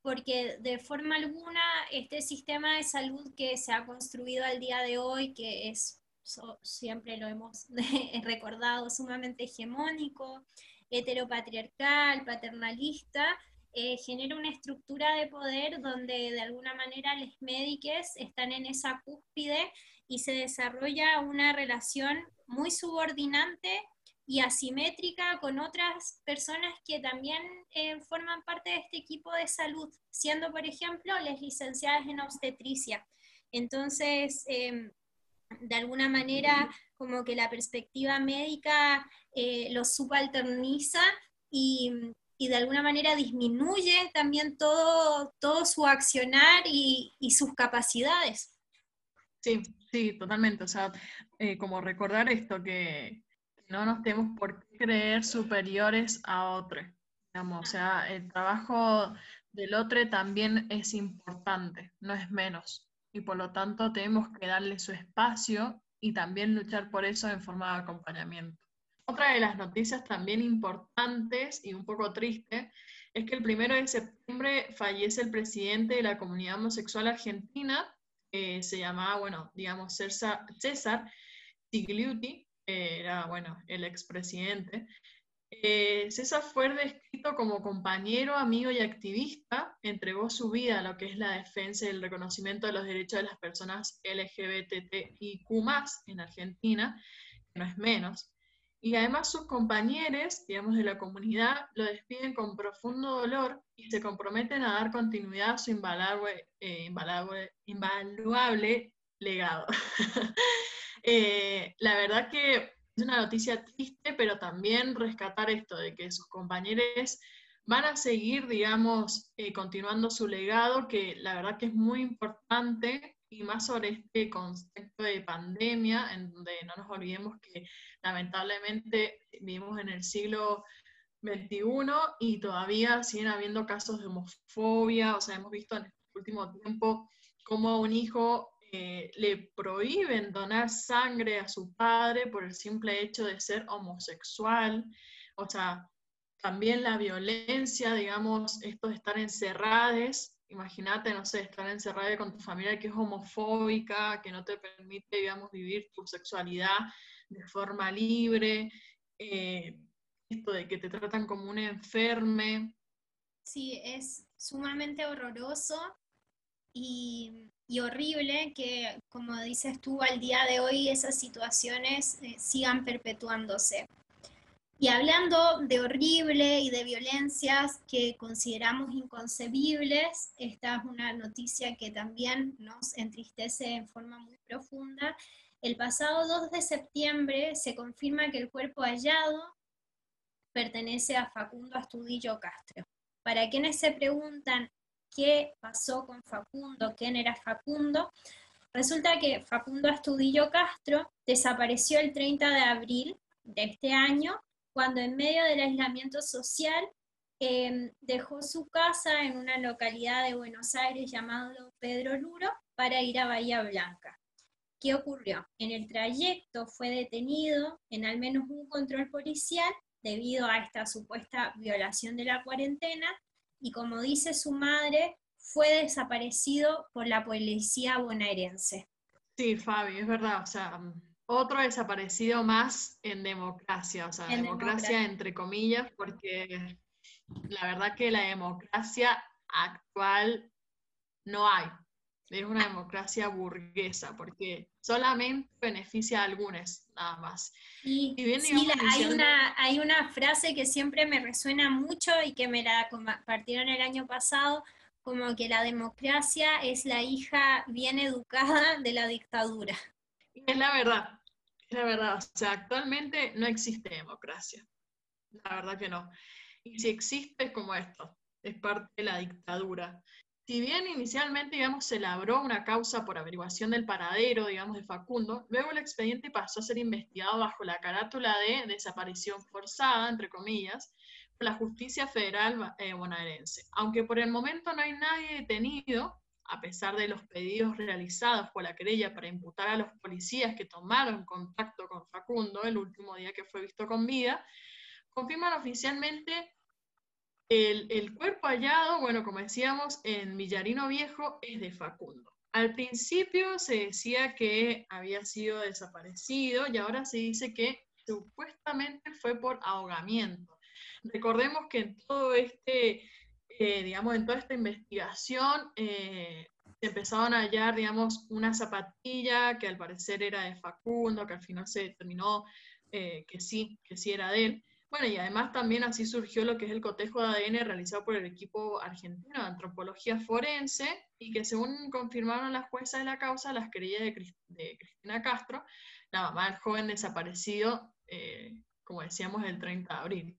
porque de forma alguna este sistema de salud que se ha construido al día de hoy, que es, siempre lo hemos recordado, sumamente hegemónico, heteropatriarcal, paternalista, eh, genera una estructura de poder donde de alguna manera los médicos están en esa cúspide y se desarrolla una relación muy subordinante y asimétrica con otras personas que también eh, forman parte de este equipo de salud, siendo, por ejemplo, las licenciadas en obstetricia. Entonces, em, de alguna manera, como que la perspectiva médica eh, lo subalterniza y, y de alguna manera disminuye también todo, todo su accionar y, sus capacidades. Sí, sí, totalmente. O sea, eh, como recordar esto, que no nos tenemos por qué creer superiores a otro. Digamos, o sea, el trabajo del otro también es importante, no es menos. Y por lo tanto tenemos que darle su espacio y también luchar por eso en forma de acompañamiento. Otra de las noticias también importantes y un poco triste es que el primero de septiembre fallece el presidente de la comunidad homosexual argentina, se llamaba, bueno, digamos, César, César Tigliuti, era, bueno, el expresidente. Eh, César fue descrito como compañero, amigo y activista, entregó su vida a lo que es la defensa y el reconocimiento de los derechos de las personas LGBTIQ en Argentina, no es menos. Y además sus compañeros, digamos, de la comunidad, lo despiden con profundo dolor y se comprometen a dar continuidad a su invaluable, eh, invaluable legado. Eh, la verdad que es una noticia triste, pero también rescatar esto de que sus compañeros van a seguir, digamos, eh, continuando su legado, que la verdad que es muy importante y más sobre este concepto de pandemia, en donde no nos olvidemos que lamentablemente vivimos en el siglo XXI y todavía siguen habiendo casos de homofobia, o sea, hemos visto en este último tiempo cómo a un hijo eh, le prohíben donar sangre a su padre por el simple hecho de ser homosexual, o sea, también la violencia, digamos, esto de estar encerrados imagínate, no sé, estar encerrada con tu familia que es homofóbica, que no te permite, digamos, vivir tu sexualidad de forma libre, eh, esto de que te tratan como un enferme. Sí, es sumamente horroroso y, horrible que, como dices tú, al día de hoy esas situaciones eh, sigan perpetuándose. Y hablando de horrible y de violencias que consideramos inconcebibles, esta es una noticia que también nos entristece en forma muy profunda. El pasado 2 de septiembre se confirma que el cuerpo hallado pertenece a Facundo Astudillo Castro. Para quienes se preguntan qué pasó con Facundo, quién era Facundo, resulta que Facundo Astudillo Castro desapareció el 30 de abril de este año cuando en medio del aislamiento social em, dejó su casa en una localidad de Buenos Aires llamado Pedro Luro para ir a Bahía Blanca. ¿Qué ocurrió? En el trayecto fue detenido en al menos un control policial debido a esta supuesta violación de la cuarentena y como dice su madre, fue desaparecido por la policía bonaerense. Sí, Fabi, es verdad. O sea, otro desaparecido más en democracia, o sea, democracia, entre comillas, porque la verdad que la democracia actual no hay. Es una democracia burguesa, porque solamente beneficia a algunos, nada más. Y, sí, hay, una, hay una frase que siempre me resuena mucho y que me la compartieron el año pasado, como que la democracia es la hija bien educada de la dictadura. Es la verdad, la verdad. O sea, actualmente no existe democracia. La verdad que no. Y si existe es como esto, es parte de la dictadura. Si bien inicialmente, digamos, se labró una causa por averiguación del paradero, digamos, de Facundo, luego el expediente pasó a ser investigado bajo la carátula de desaparición forzada, entre comillas, por la justicia federal eh, bonaerense. Aunque por el momento no hay nadie detenido, a pesar de los pedidos realizados por la querella para imputar a los policías que tomaron contacto con Facundo el último día que fue visto con vida, confirman oficialmente el, el cuerpo hallado, bueno, como decíamos, en Villarino Viejo es de Facundo. Al principio se decía que había sido desaparecido y ahora se dice que supuestamente fue por ahogamiento. Recordemos que en todo este eh, digamos, en toda esta investigación eh, empezaron a hallar, digamos, una zapatilla que al parecer era de Facundo, que al final se determinó eh, que sí, que sí era de él. Bueno, y además también así surgió lo que es el cotejo de ADN realizado por el equipo argentino de antropología forense y que según confirmaron las juezas de la causa, las querellas de, Cristina Castro, la mamá del joven desaparecido, como decíamos, el 30 de abril.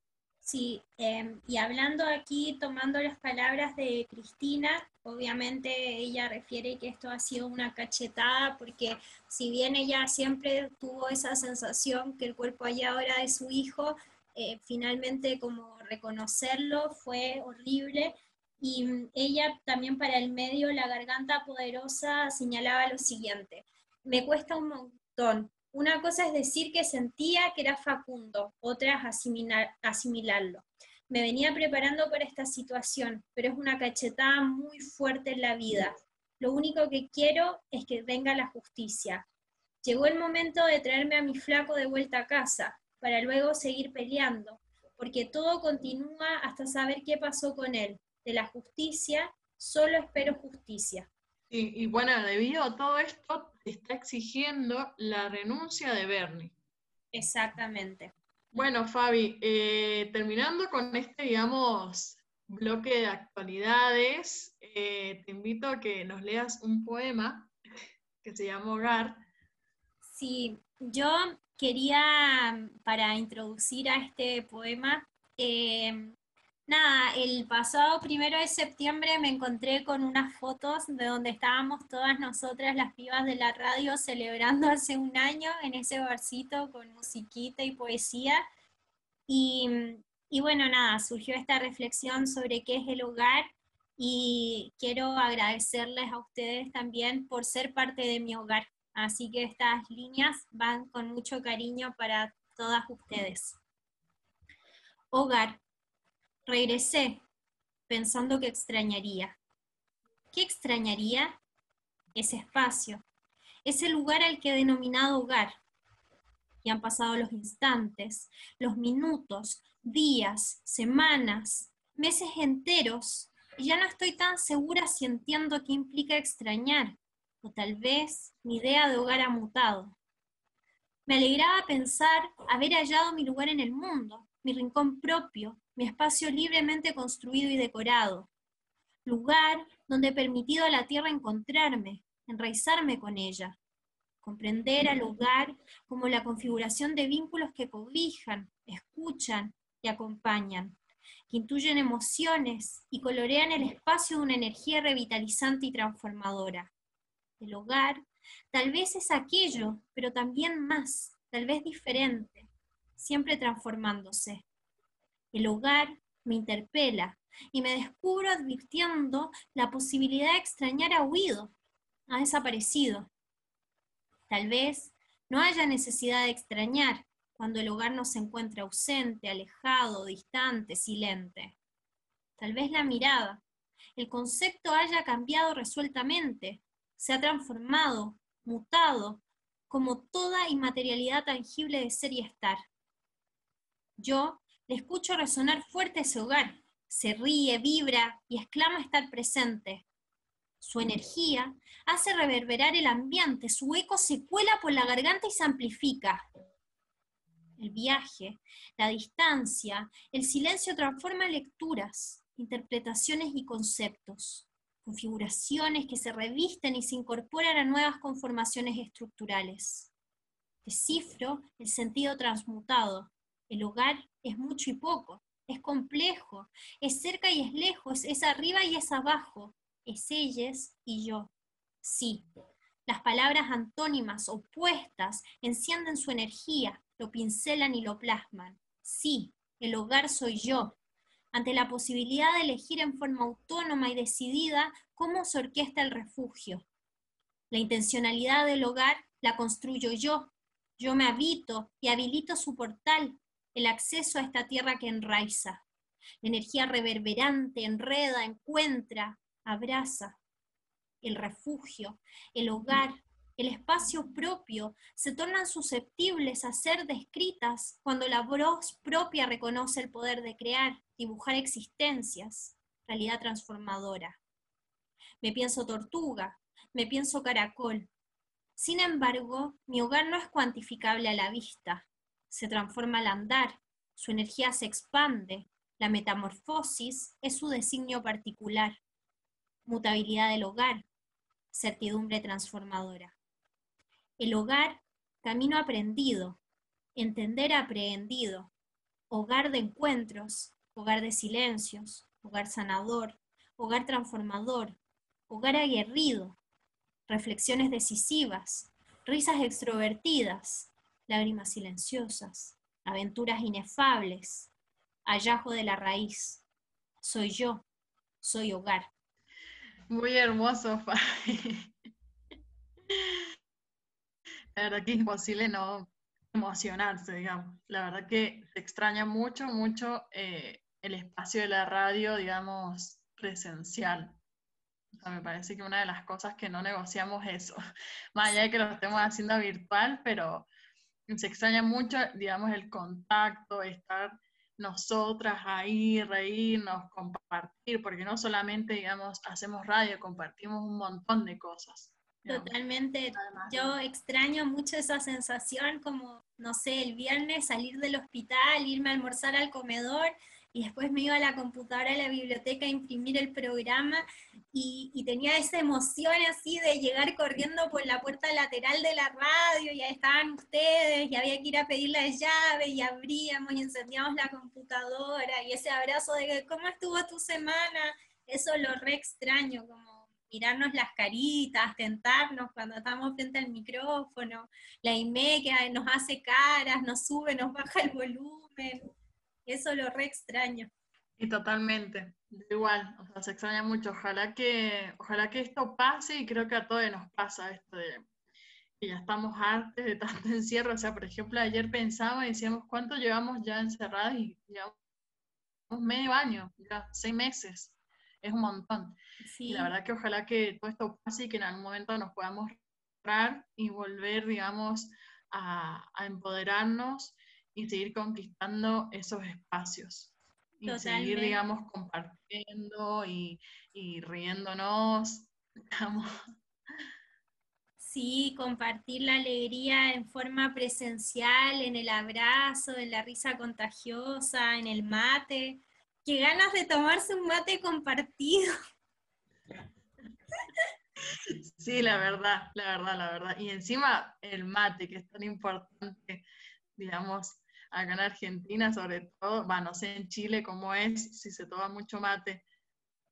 Sí, em, y hablando aquí, tomando las palabras de Cristina, obviamente ella refiere que esto ha sido una cachetada, porque si bien ella siempre tuvo esa sensación que el cuerpo allá ahora de su hijo, eh, finalmente como reconocerlo fue horrible. Y mm, ella también para el medio, la garganta poderosa, señalaba lo siguiente, me cuesta un montón, una cosa es decir que sentía que era Facundo, otra es asimilar, asimilarlo. Me venía preparando para esta situación, pero es una cachetada muy fuerte en la vida. Lo único que quiero es que venga la justicia. Llegó el momento de traerme a mi flaco de vuelta a casa, para luego seguir peleando, porque todo continúa hasta saber qué pasó con él. De la justicia, solo espero justicia. Y, bueno, debido a todo esto, está exigiendo la renuncia de Bernie. Exactamente. Bueno, Fabi, eh, terminando con este, digamos, bloque de actualidades, eh, te invito a que nos leas un poema que se llama Hogar. Sí, yo quería, para introducir a este poema, eh, Nada, el pasado primero de septiembre me encontré con unas fotos de donde estábamos todas nosotras, las pibas de la radio, celebrando hace un año en ese barcito con musiquita y poesía. Y, y bueno, nada, surgió esta reflexión sobre qué es el hogar y quiero agradecerles a ustedes también por ser parte de mi hogar. Así que estas líneas van con mucho cariño para todas ustedes. Hogar Regresé pensando que extrañaría. ¿Qué extrañaría? Ese espacio, ese lugar al que he denominado hogar. Y han pasado los instantes, los minutos, días, semanas, meses enteros, y ya no estoy tan segura si entiendo qué implica extrañar, o tal vez mi idea de hogar ha mutado. Me alegraba pensar haber hallado mi lugar en el mundo, mi rincón propio, mi espacio libremente construido y decorado, lugar donde he permitido a la tierra encontrarme, enraizarme con ella, comprender al hogar como la configuración de vínculos que cobijan, escuchan y acompañan, que intuyen emociones y colorean el espacio de una energía revitalizante y transformadora. El hogar tal vez es aquello, pero también más, tal vez diferente, siempre transformándose. El hogar me interpela y me descubro advirtiendo la posibilidad de extrañar a huido, ha desaparecido. Tal vez no haya necesidad de extrañar cuando el hogar no se encuentra ausente, alejado, distante, silente. Tal vez la mirada, el concepto haya cambiado resueltamente, se ha transformado, mutado, como toda inmaterialidad tangible de ser y estar. Yo le escucho resonar fuerte ese hogar, se ríe, vibra y exclama estar presente. Su energía hace reverberar el ambiente, su eco se cuela por la garganta y se amplifica. El viaje, la distancia, el silencio transforma lecturas, interpretaciones y conceptos, configuraciones que se revisten y se incorporan a nuevas conformaciones estructurales. Descifro el sentido transmutado. El hogar es mucho y poco, es complejo, es cerca y es lejos, es arriba y es abajo, es ellas y yo. Sí, las palabras antónimas opuestas encienden su energía, lo pincelan y lo plasman. Sí, el hogar soy yo, ante la posibilidad de elegir en forma autónoma y decidida cómo se orquesta el refugio. La intencionalidad del hogar la construyo yo. Yo me habito y habilito su portal, el acceso a esta tierra que enraiza. La energía reverberante enreda, encuentra, abraza. El refugio, el hogar, el espacio propio se tornan susceptibles a ser descritas cuando la voz propia reconoce el poder de crear, dibujar existencias, realidad transformadora. Me pienso tortuga, me pienso caracol. Sin embargo, mi hogar no es cuantificable a la vista. Se transforma al andar, su energía se expande, la metamorfosis es su designio particular. Mutabilidad del hogar, certidumbre transformadora. El hogar, camino aprendido, entender aprehendido, hogar de encuentros, hogar de silencios, hogar sanador, hogar transformador, hogar aguerrido, reflexiones decisivas, risas extrovertidas, lágrimas silenciosas, aventuras inefables, hallazgo de la raíz. Soy yo, soy hogar. Muy hermoso, Fabi. La verdad que es imposible no emocionarse, digamos. La verdad que se extraña mucho, mucho eh, el espacio de la radio, digamos, presencial. Me parece que una de las cosas que no negociamos es eso. Más allá de que lo estemos haciendo virtual, pero se extraña mucho, digamos, el contacto, estar nosotras ahí, reírnos, compartir, porque no solamente, digamos, hacemos radio, compartimos un montón de cosas. Totalmente. Yo extraño mucho esa sensación como, no sé, el viernes salir del hospital, irme a almorzar al comedor y después me iba a la computadora de la biblioteca a imprimir el programa y, tenía esa emoción así de llegar corriendo por la puerta lateral de la radio y ahí estaban ustedes y había que ir a pedir la llave y abríamos y encendíamos la computadora y ese abrazo de ¿cómo estuvo tu semana? Eso lo re extraño, como mirarnos las caritas, tentarnos cuando estamos frente al micrófono, la IME que nos hace caras, nos sube, nos baja el volumen, eso lo re extraño. Y totalmente, igual, o sea, se extraña mucho, ojalá que, ojalá que esto pase y creo que a todos nos pasa esto de que ya estamos hartos de tanto encierro, o sea, por ejemplo, ayer pensábamos y decíamos, ¿cuánto llevamos ya encerrados? Y llevamos medio año, ya seis meses, es un montón. Y la verdad que ojalá que todo esto pase y que en algún momento nos podamos y volver, digamos, a, empoderarnos y seguir conquistando esos espacios. Y seguir, digamos, compartiendo y, y riéndonos, digamos. Sí, compartir la alegría en forma presencial, en el abrazo, en la risa contagiosa, en el mate. Qué ganas de tomarse un mate compartido. Sí, la verdad, la verdad, la verdad. Y encima el mate, que es tan importante, digamos, acá en Argentina sobre todo, bueno, no sé en Chile cómo es, si se toma mucho mate.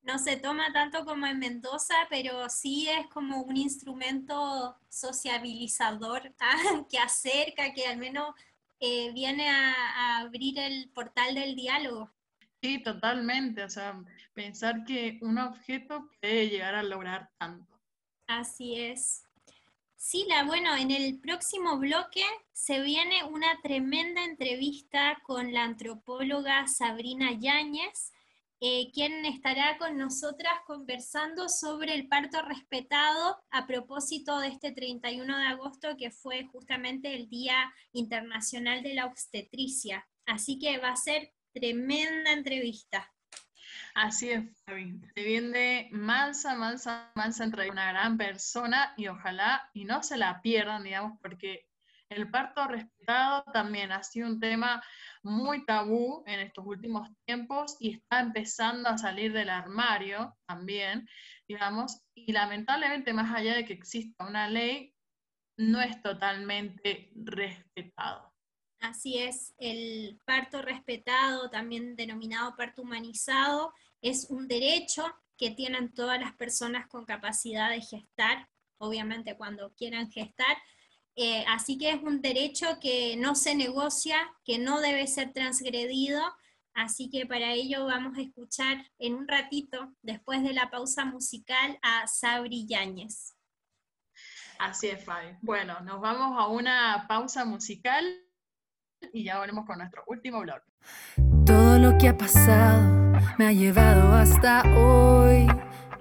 No se toma tanto como en Mendoza, pero sí es como un instrumento sociabilizador ah, que acerca, que al menos eh, viene a abrir el portal del diálogo. Sí, totalmente. O sea, pensar que un objeto puede llegar a lograr tanto. Así es. Sila, bueno, en el próximo bloque se viene una tremenda entrevista con la antropóloga Sabrina Yáñez, eh, quien estará con nosotras conversando sobre el parto respetado a propósito de este 31 de agosto, que fue justamente el Día Internacional de la Obstetricia. Así que va a ser tremenda entrevista. Así es, Fabi. Se viene mansa, mansa, mansa entre una gran persona y ojalá y no se la pierdan, digamos, porque el parto respetado también ha sido un tema muy tabú en estos últimos tiempos y está empezando a salir del armario también, digamos, y lamentablemente más allá de que exista una ley, no es totalmente respetado. Así es, el parto respetado, también denominado parto humanizado, es un derecho que tienen todas las personas con capacidad de gestar, obviamente cuando quieran gestar, eh, así que es un derecho que no se negocia, que no debe ser transgredido. Así que para ello vamos a escuchar en un ratito, después de la pausa musical, a Sabri Yáñez. Así es, Fabi. Bueno, nos vamos a una pausa musical y ya volvemos con nuestro último blog. Todo lo que ha pasado me ha llevado hasta hoy.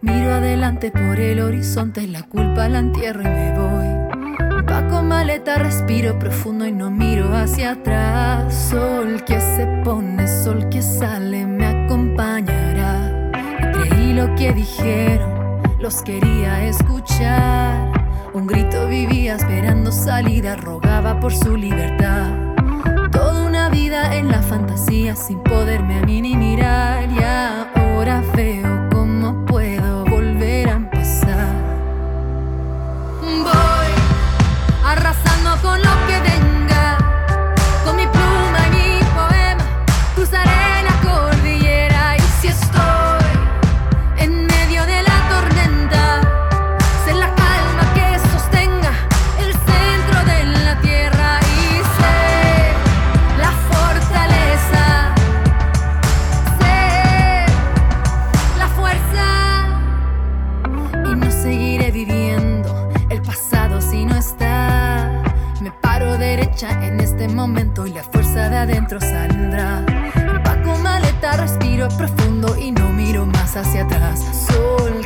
Miro adelante por el horizonte, la culpa la entierro y me voy. Paco maleta, respiro profundo y no miro hacia atrás. Sol que se pone, sol que sale, me acompañará. creí lo que dijeron, los quería escuchar. Un grito vivía esperando salida, rogaba por su libertad. En la fantasía sin poderme a mí ni mirar. Y ahora veo adentro saldrá. Empaco maleta, respiro profundo y no miro más hacia atrás. Sol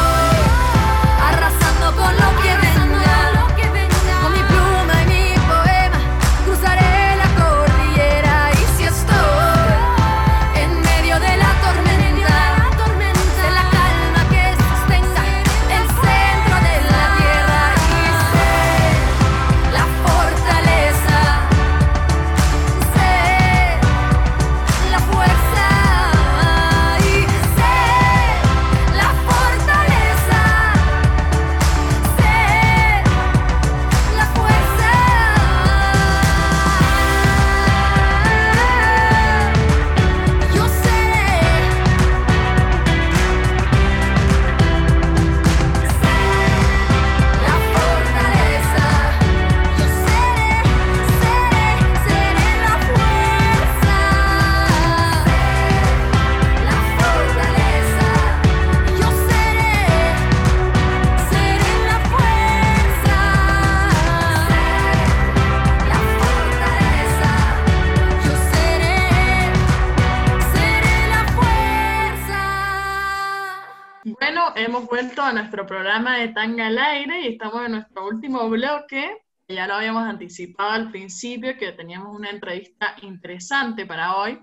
nuestro programa de Tanga al Aire y estamos en nuestro último bloque. Ya lo habíamos anticipado al principio que teníamos una entrevista interesante para hoy.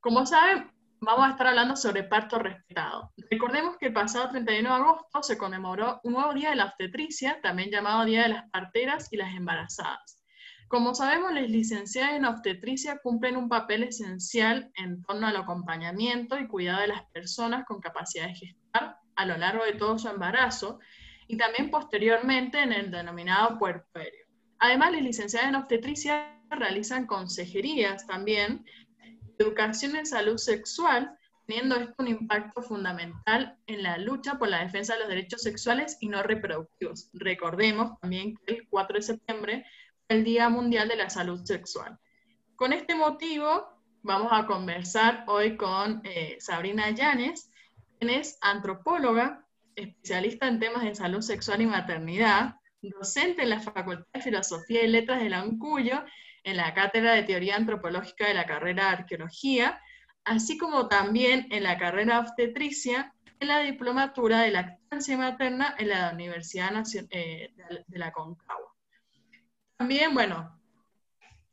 Como saben, vamos a estar hablando sobre parto respetado. Recordemos que el pasado 31 de agosto se conmemoró un nuevo Día de la Obstetricia, también llamado Día de las Parteras y las Embarazadas. Como sabemos, las licenciadas en obstetricia cumplen un papel esencial en torno al acompañamiento y cuidado de las personas con capacidad de gestar a lo largo de todo su embarazo y también posteriormente en el denominado puerperio. Además, las licenciadas en obstetricia realizan consejerías también, educación en salud sexual, teniendo esto un impacto fundamental en la lucha por la defensa de los derechos sexuales y no reproductivos. Recordemos también que el 4 de septiembre el Día Mundial de la Salud Sexual. Con este motivo, vamos a conversar hoy con eh, Sabrina Llanes, es antropóloga, especialista en temas de salud sexual y maternidad, docente en la Facultad de Filosofía y Letras de la UNCUYO, en la Cátedra de Teoría Antropológica de la carrera de Arqueología, así como también en la carrera obstetricia en la Diplomatura de Lactancia Materna en la Universidad eh, de la Concagua. También, bueno,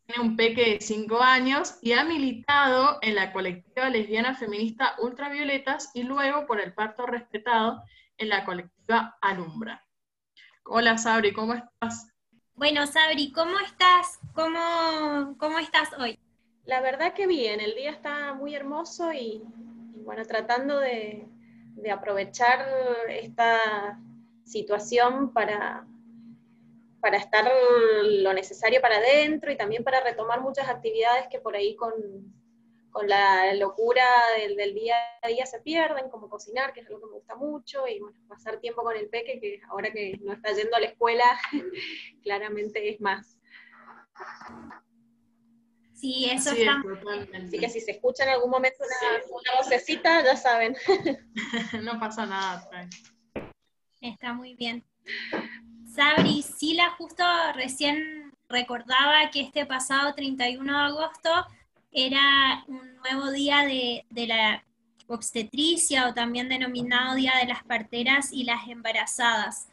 tiene un peque de 5 años y ha militado en la colectiva lesbiana feminista Ultravioletas y luego por el parto respetado en la colectiva Alumbra. Hola Sabri, ¿cómo estás? Bueno, Sabri, ¿cómo estás? ¿Cómo, cómo estás hoy? La verdad que bien, el día está muy hermoso y, bueno, tratando de, de aprovechar esta situación para, para estar lo necesario para adentro y también para retomar muchas actividades que por ahí con, con la locura del, día a día se pierden, como cocinar, que es algo que me gusta mucho, y bueno, pasar tiempo con el peque, que ahora que no está yendo a la escuela, claramente es más. Sí, eso está. Así que si se escucha en algún momento una, una vocecita, ya saben. no pasa nada. Está muy bien. Sabri, Sila justo recién recordaba que este pasado 31 de agosto era un nuevo día de, la obstetricia o también denominado Día de las Parteras y las Embarazadas.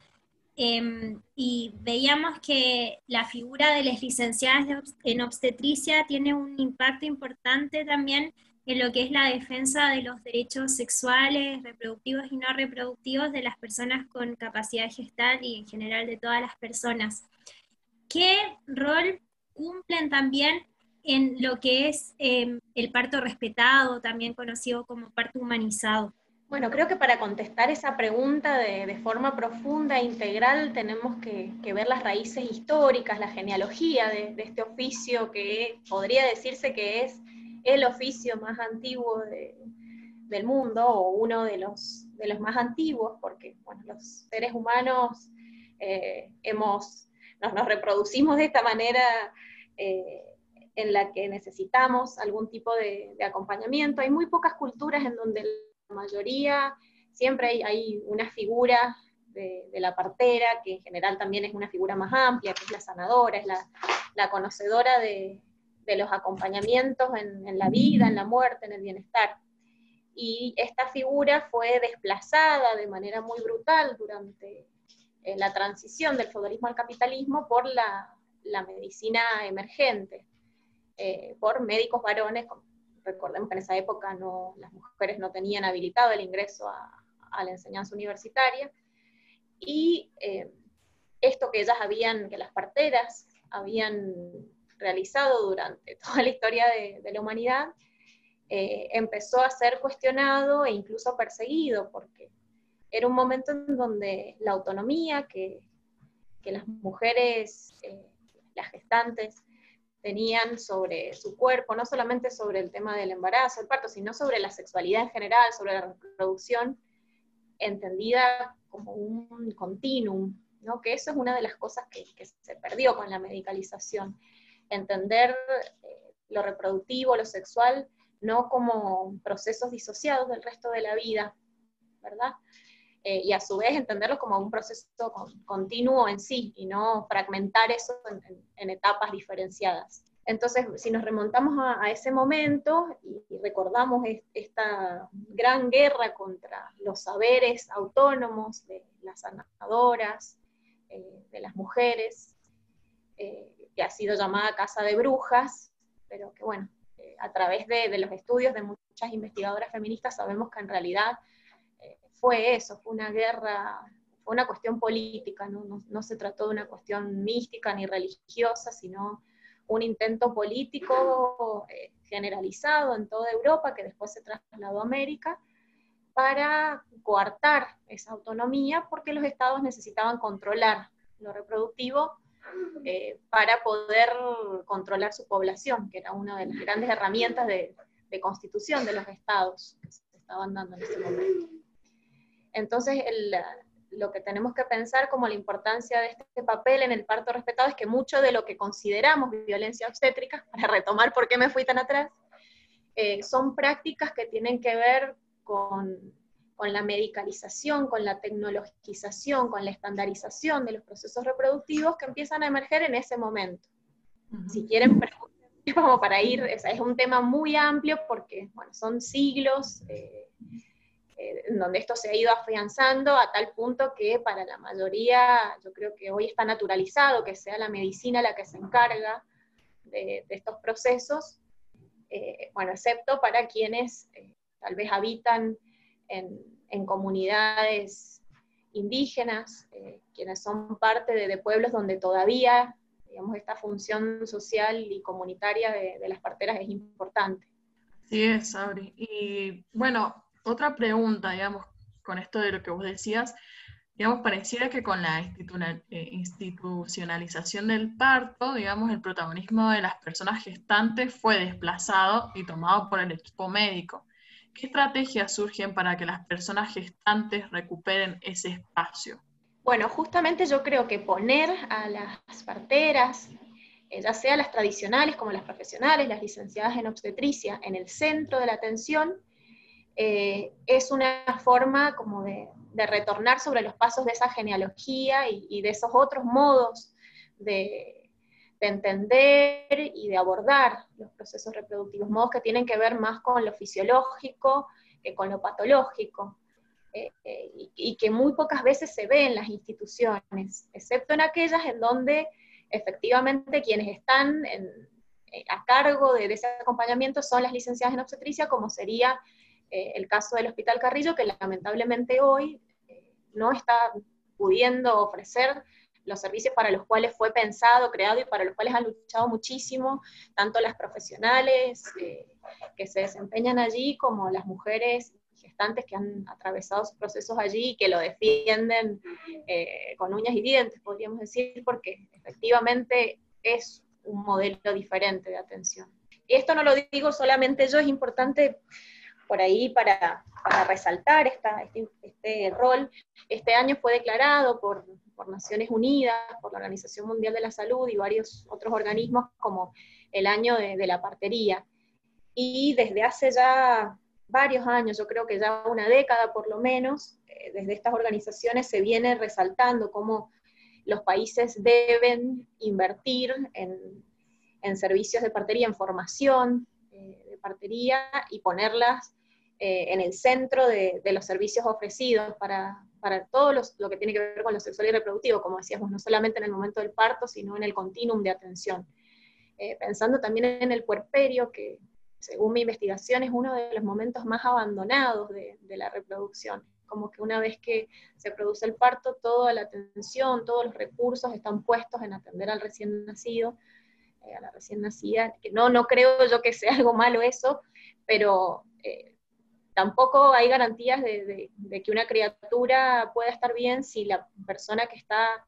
Em, y veíamos que la figura de las licenciadas en obstetricia tiene un impacto importante también en lo que es la defensa de los derechos sexuales, reproductivos y no reproductivos de las personas con capacidad gestal y en general de todas las personas. ¿Qué rol cumplen también en lo que es em, el parto respetado, también conocido como parto humanizado? Bueno, creo que para contestar esa pregunta de, forma profunda e integral tenemos que, ver las raíces históricas, la genealogía de, de este oficio que podría decirse que es el oficio más antiguo del mundo o uno de los, de los más antiguos, porque los seres humanos eh, hemos, nos, reproducimos de esta manera eh, en la que necesitamos algún tipo de, acompañamiento. Hay muy pocas culturas en donde la mayoría, siempre hay, una figura de, la partera, que en general también es una figura más amplia, que es la sanadora, es la conocedora de, de los acompañamientos en, la vida, en la muerte, en el bienestar. Y esta figura fue desplazada de manera muy brutal durante eh, la transición del feudalismo al capitalismo por la, medicina emergente, eh, por médicos varones. Recordemos que en esa época no, las mujeres no tenían habilitado el ingreso a, la enseñanza universitaria. Y eh, esto que ellas habían, que las parteras habían realizado durante toda la historia de, la humanidad, eh, empezó a ser cuestionado e incluso perseguido, porque era un momento en donde la autonomía que, las mujeres, eh, las gestantes, tenían sobre su cuerpo, no solamente sobre el tema del embarazo, el parto, sino sobre la sexualidad en general, sobre la reproducción, entendida como un continuum, ¿no? que eso es una de las cosas que, que se perdió con la medicalización entender eh, lo reproductivo, lo sexual, no como procesos disociados del resto de la vida, ¿verdad? Eh, y a su vez entenderlo como un proceso continuo en sí y no fragmentar eso en, etapas diferenciadas. Entonces, si nos remontamos a, ese momento y, recordamos esta gran guerra contra los saberes autónomos de las sanadoras, eh, de las mujeres, eh, que ha sido llamada Casa de Brujas, pero que bueno, eh, a través de, los estudios de muchas investigadoras feministas sabemos que en realidad fue eso, fue una guerra, fue una cuestión política, ¿no? no se trató de una cuestión mística ni religiosa, sino un intento político eh, generalizado en toda Europa, que después se trasladó a América, para coartar esa autonomía porque los estados necesitaban controlar lo reproductivo eh, para poder controlar su población, que era una de las grandes herramientas de, constitución de los estados que se estaban dando en ese momento. Entonces, lo que tenemos que pensar como la importancia de este papel en el parto respetado es que mucho de lo que consideramos violencia obstétrica, para retomar por qué me fui tan atrás, eh, son prácticas que tienen que ver con, con, la medicalización, con la tecnologización, con la estandarización de los procesos reproductivos que empiezan a emerger en ese momento. Si quieren, como para ir, es, es, un tema muy amplio porque bueno, son siglos. Eh, eh, en donde esto se ha ido afianzando a tal punto que para la mayoría, yo creo que hoy está naturalizado que sea la medicina la que se encarga de, estos procesos, eh, bueno, excepto para quienes eh, tal vez habitan en, comunidades indígenas, quienes son parte de, pueblos donde todavía, digamos, esta función social y comunitaria de, de las parteras es importante. Sí, es, Sabri. Y bueno, otra pregunta, digamos, con esto de lo que vos decías, digamos, pareciera que con la eh, institucionalización del parto, digamos, el protagonismo de las personas gestantes fue desplazado y tomado por el equipo médico. ¿Qué estrategias surgen para que las personas gestantes recuperen ese espacio? Bueno, justamente yo creo que poner a las parteras, eh, ya sea las tradicionales como las profesionales, las licenciadas en obstetricia, en el centro de la atención, eh, es una forma como de, retornar sobre los pasos de esa genealogía y, de esos otros modos de, entender y de abordar los procesos reproductivos, modos que tienen que ver más con lo fisiológico que con lo patológico. Eh, eh, y, que muy pocas veces se ve en las instituciones, excepto en aquellas en donde efectivamente quienes están a cargo de, de, ese acompañamiento son las licenciadas en obstetricia, como sería eh, el caso del Hospital Carrillo, que lamentablemente hoy eh, no está pudiendo ofrecer los servicios para los cuales fue pensado, creado y para los cuales han luchado muchísimo, tanto las profesionales eh, que se desempeñan allí como las mujeres gestantes que han atravesado sus procesos allí y que lo defienden con uñas y dientes, podríamos decir, porque efectivamente es un modelo diferente de atención. Y esto no lo digo solamente yo, es importante por ahí para, resaltar este, este, rol. Este año fue declarado por, Naciones Unidas, por la Organización Mundial de la Salud y varios otros organismos como el año de, la partería. Y desde hace ya varios años, yo creo que ya una década por lo menos, eh, desde estas organizaciones se viene resaltando cómo los países deben invertir en, servicios de partería, en formación eh, de partería y ponerlas eh, en el centro de, los servicios ofrecidos para, para todo lo que tiene que ver con lo sexual y reproductivo, como decíamos, no solamente en el momento del parto, sino en el continuum de atención. Eh, pensando también en el puerperio, que según mi investigación es uno de los momentos más abandonados de, la reproducción. Como que una vez que se produce el parto, toda la atención, todos los recursos están puestos en atender al recién nacido, eh, a la recién nacida, que no, no creo yo que sea algo malo eso, pero tampoco hay garantías de, que una criatura pueda estar bien si la persona que está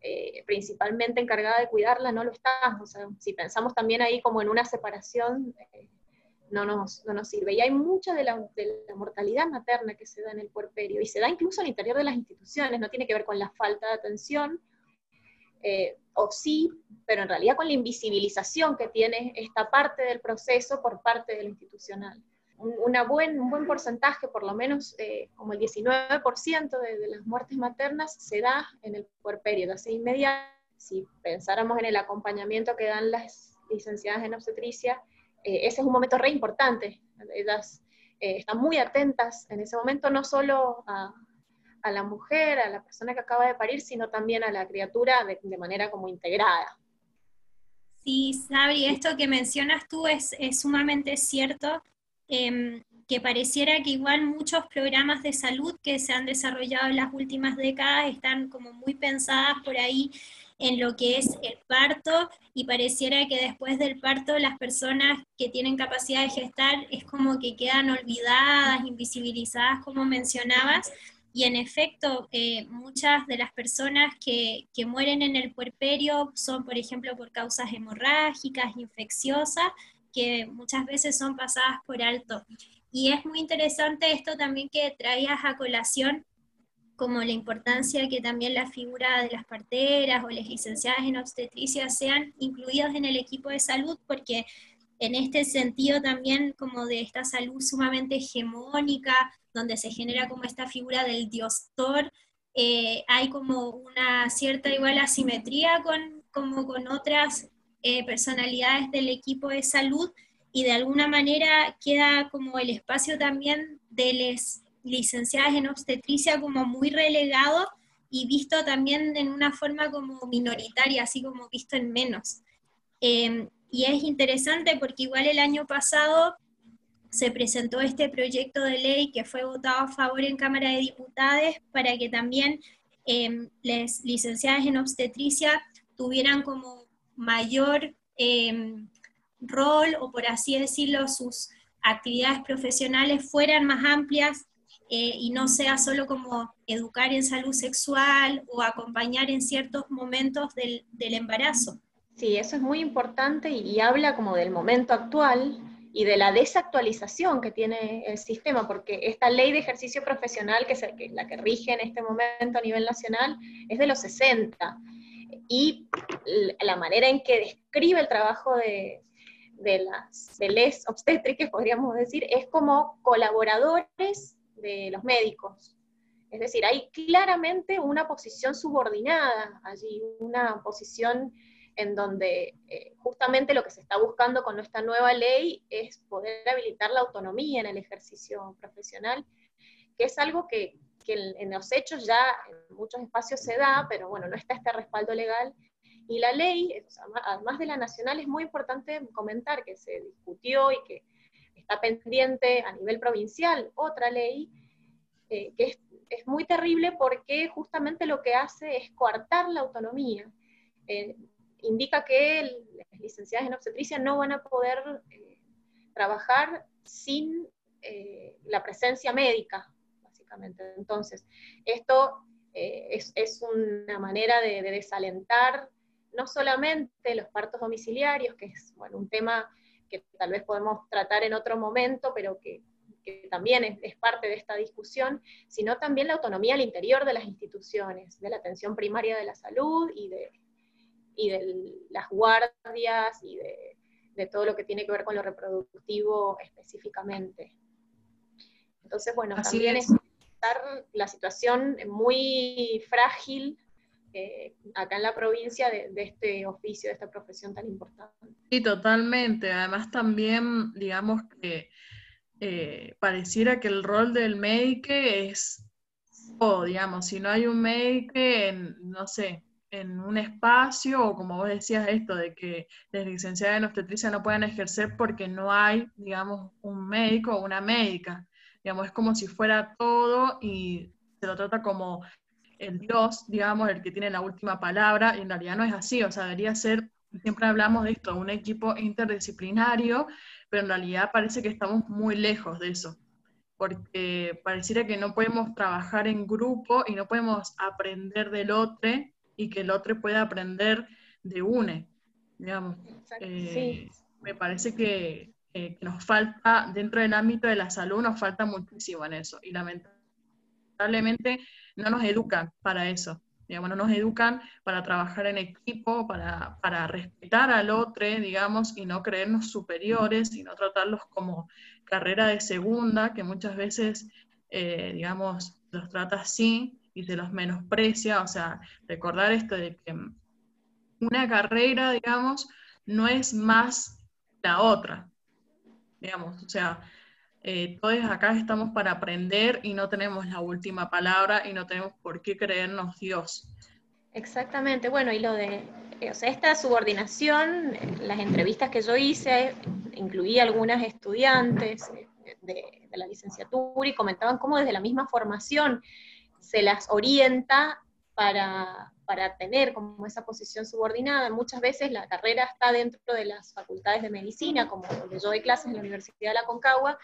eh, principalmente encargada de cuidarla no lo está. O sea, si pensamos también ahí como en una separación, eh, no, nos, no nos sirve. Y hay mucha de la, mortalidad materna que se da en el puerperio y se da incluso al interior de las instituciones, no tiene que ver con la falta de atención. Eh, o sí, pero en realidad con la invisibilización que tiene esta parte del proceso por parte de lo institucional una buen, un buen porcentaje, por lo menos eh, como el 19% de, de, las muertes maternas se da en el puerperio, de hace inmediato. Si pensáramos en el acompañamiento que dan las licenciadas en obstetricia, eh, ese es un momento re importante. Ellas eh, están muy atentas en ese momento, no solo a, la mujer, a la persona que acaba de parir, sino también a la criatura de, manera como integrada. Sí, Sabri, esto que mencionas tú es, sumamente cierto, em, que pareciera que igual muchos programas de salud que se han desarrollado en las últimas décadas están como muy pensadas por ahí en lo que es el parto y pareciera que después del parto las personas que tienen capacidad de gestar es como que quedan olvidadas, invisibilizadas, como mencionabas. Y en efecto, eh, muchas de las personas que, que mueren en el puerperio son, por ejemplo, por causas hemorrágicas, infecciosas, que muchas veces son pasadas por alto. Y es muy interesante esto también que traías a colación como la importancia que también la figura de las parteras o las licenciadas en obstetricia sean incluidas en el equipo de salud, porque en este sentido también como de esta salud sumamente hegemónica, donde se genera como esta figura del diostor, eh, hay como una cierta igual asimetría con, como con otras eh, personalidades del equipo de salud y de alguna manera queda como el espacio también de les licenciadas en obstetricia como muy relegado y visto también en una forma como minoritaria, así como visto en menos. Em, y es interesante porque igual el año pasado se presentó este proyecto de ley que fue votado a favor en Cámara de Diputados para que también eh, las licenciadas en obstetricia tuvieran como mayor em, rol o por así decirlo, sus actividades profesionales fueran más amplias eh, y no sea solo como educar en salud sexual o acompañar en ciertos momentos del, del embarazo. Sí, eso es muy importante y, habla como del momento actual y de la desactualización que tiene el sistema, porque esta ley de ejercicio profesional, que es la que rige en este momento a nivel nacional, es de los 60. Y la manera en que describe el trabajo de, de las de les obstétricas, podríamos decir, es como colaboradores de los médicos. Es decir, hay claramente una posición subordinada allí, una posición en donde eh, justamente lo que se está buscando con esta nueva ley es poder habilitar la autonomía en el ejercicio profesional, que es algo que, en, los hechos ya en muchos espacios se da, pero bueno, no está este respaldo legal. Y la ley, además de la nacional, es muy importante comentar que se discutió y que está pendiente a nivel provincial otra ley eh, que es, muy terrible porque justamente lo que hace es coartar la autonomía. Eh, indica que las licenciadas en obstetricia no van a poder eh, trabajar sin la presencia médica, básicamente. Entonces, esto es, una manera de, de, desalentar no solamente los partos domiciliarios, que es bueno, un tema que tal vez podemos tratar en otro momento, pero que, también es, parte de esta discusión, sino también la autonomía al interior de las instituciones, de la atención primaria de la salud y de, y de las guardias y de, de todo lo que tiene que ver con lo reproductivo específicamente. Entonces, bueno, también es. La situación muy frágil eh, acá en la provincia de, este oficio, de esta profesión tan importante. Sí, totalmente. Además también, digamos que eh, pareciera que el rol del médico es todo, digamos, si no hay un médico en, no sé, en un espacio, o como vos decías esto, de que las licenciadas en obstetricia no puedan ejercer porque no hay, digamos, un médico o una médica. Digamos, es como si fuera todo y se lo trata como el Dios, digamos, el que tiene la última palabra, y en realidad no es así, o sea, debería ser, siempre hablamos de esto, un equipo interdisciplinario, pero en realidad parece que estamos muy lejos de eso, porque pareciera que no podemos trabajar en grupo y no podemos aprender del otro y que el otro pueda aprender de une, digamos. Eh, me parece que, que nos falta, dentro del ámbito de la salud, nos falta muchísimo en eso, y lamentablemente no nos educan para eso. Digamos, no nos educan para trabajar en equipo, para, para respetar al otro, digamos, y no creernos superiores, y no tratarlos como carrera de segunda, que muchas veces, eh, digamos, los trata así y se los menosprecia. O sea, recordar esto de que una carrera, digamos, no es más la otra, digamos, o sea, eh, todos acá estamos para aprender y no tenemos la última palabra y no tenemos por qué creernos Dios. Exactamente, bueno, y lo de, eh, o sea, esta subordinación, las entrevistas que yo hice, incluí algunas estudiantes de, de la licenciatura y comentaban cómo desde la misma formación se las orienta para, para tener como esa posición subordinada. Muchas veces la carrera está dentro de las facultades de medicina, como donde yo doy clases en la Universidad de la Concagua,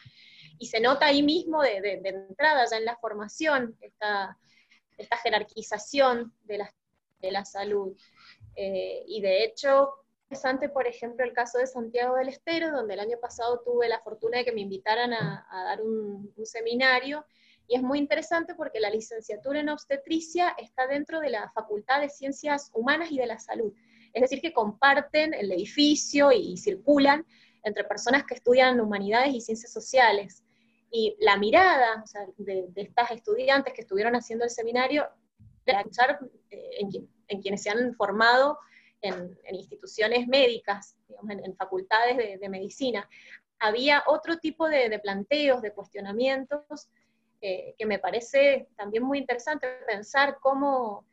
y se nota ahí mismo de, de, entrada, ya en la formación, esta, esta jerarquización de la, de la salud. Eh, y de hecho, interesante, por ejemplo, el caso de Santiago del Estero, donde el año pasado tuve la fortuna de que me invitaran a, dar un seminario, y es muy interesante porque la licenciatura en obstetricia está dentro de la Facultad de Ciencias Humanas y de la Salud. Es decir, que comparten el edificio y, circulan entre personas que estudian humanidades y ciencias sociales. Y la mirada de, estas estudiantes que estuvieron haciendo el seminario, eh, en, quienes se han formado en, instituciones médicas, en, facultades de, medicina, había otro tipo de planteos, de cuestionamientos que me parece también muy interesante pensar cómo,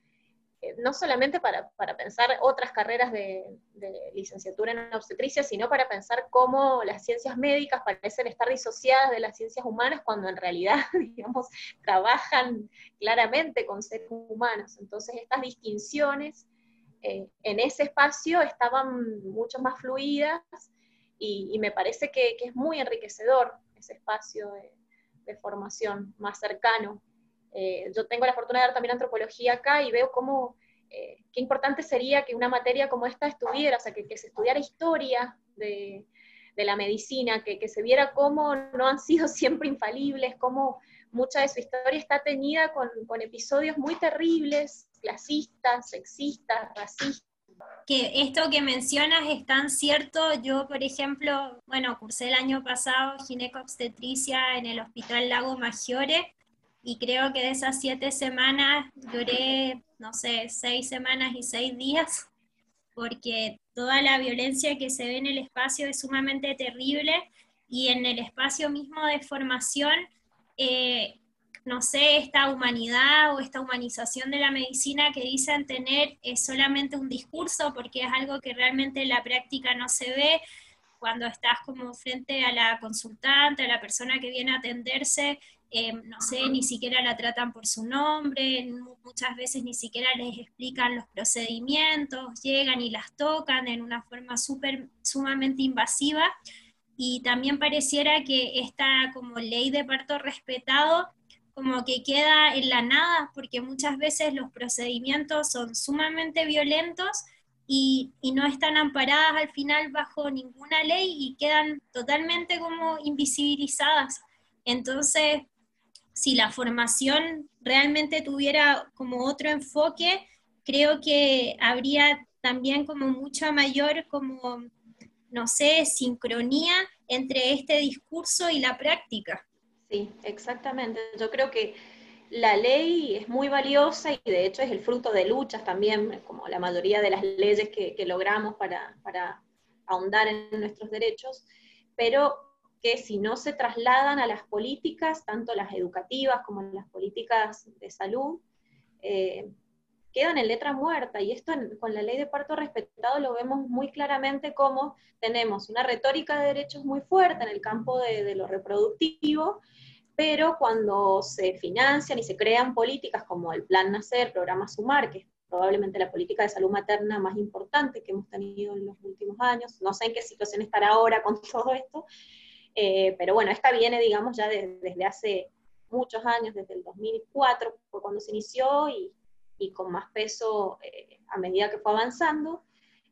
eh, no solamente para, para, pensar otras carreras de, licenciatura en obstetricia, sino para pensar cómo las ciencias médicas parecen estar disociadas de las ciencias humanas cuando en realidad, digamos, trabajan claramente con seres humanos. Entonces, estas distinciones eh, en ese espacio estaban mucho más fluidas y, me parece que, que, es muy enriquecedor ese espacio de formación más cercano. Eh, yo tengo la fortuna de dar también antropología acá y veo cómo, eh, qué importante sería que una materia como esta estuviera, o sea, que, se estudiara historia de, la medicina, que, se viera cómo no han sido siempre infalibles, cómo mucha de su historia está teñida con, con episodios muy terribles, clasistas, sexistas, racistas que esto que mencionas es tan cierto. Yo, por ejemplo, bueno, cursé el año pasado gineco-obstetricia en el Hospital Lago Maggiore y creo que de esas siete semanas lloré, no sé, seis semanas y seis días, porque toda la violencia que se ve en el espacio es sumamente terrible y en el espacio mismo de formación eh, no sé, esta humanidad o esta humanización de la medicina que dicen tener es solamente un discurso porque es algo que realmente en la práctica no se ve cuando estás como frente a la consultante, a la persona que viene a atenderse, eh, no sé, ni siquiera la tratan por su nombre, muchas veces ni siquiera les explican los procedimientos, llegan y las tocan en una forma súper, sumamente invasiva. Y también pareciera que esta como ley de parto respetado como que queda en la nada, porque muchas veces los procedimientos son sumamente violentos y, no están amparadas al final bajo ninguna ley y quedan totalmente como invisibilizadas. Entonces, si la formación realmente tuviera como otro enfoque, creo que habría también como mucha mayor como, no sé, sincronía entre este discurso y la práctica. Sí, exactamente. Yo creo que la ley es muy valiosa y de hecho es el fruto de luchas también, como la mayoría de las leyes que, logramos para, ahondar en nuestros derechos, pero que si no se trasladan a las políticas, tanto las educativas como las políticas de salud, eh, quedan en letra muerta. Y esto con la ley de parto respetado lo vemos muy claramente como tenemos una retórica de derechos muy fuerte en el campo de, de lo reproductivo, pero cuando se financian y se crean políticas como el Plan Nacer, Programa Sumar, que es probablemente la política de salud materna más importante que hemos tenido en los últimos años, no sé en qué situación estará ahora con todo esto, eh, pero bueno, esta viene, digamos, ya desde hace muchos años, desde el 2004, fue cuando se inició y, y con más peso eh, a medida que fue avanzando.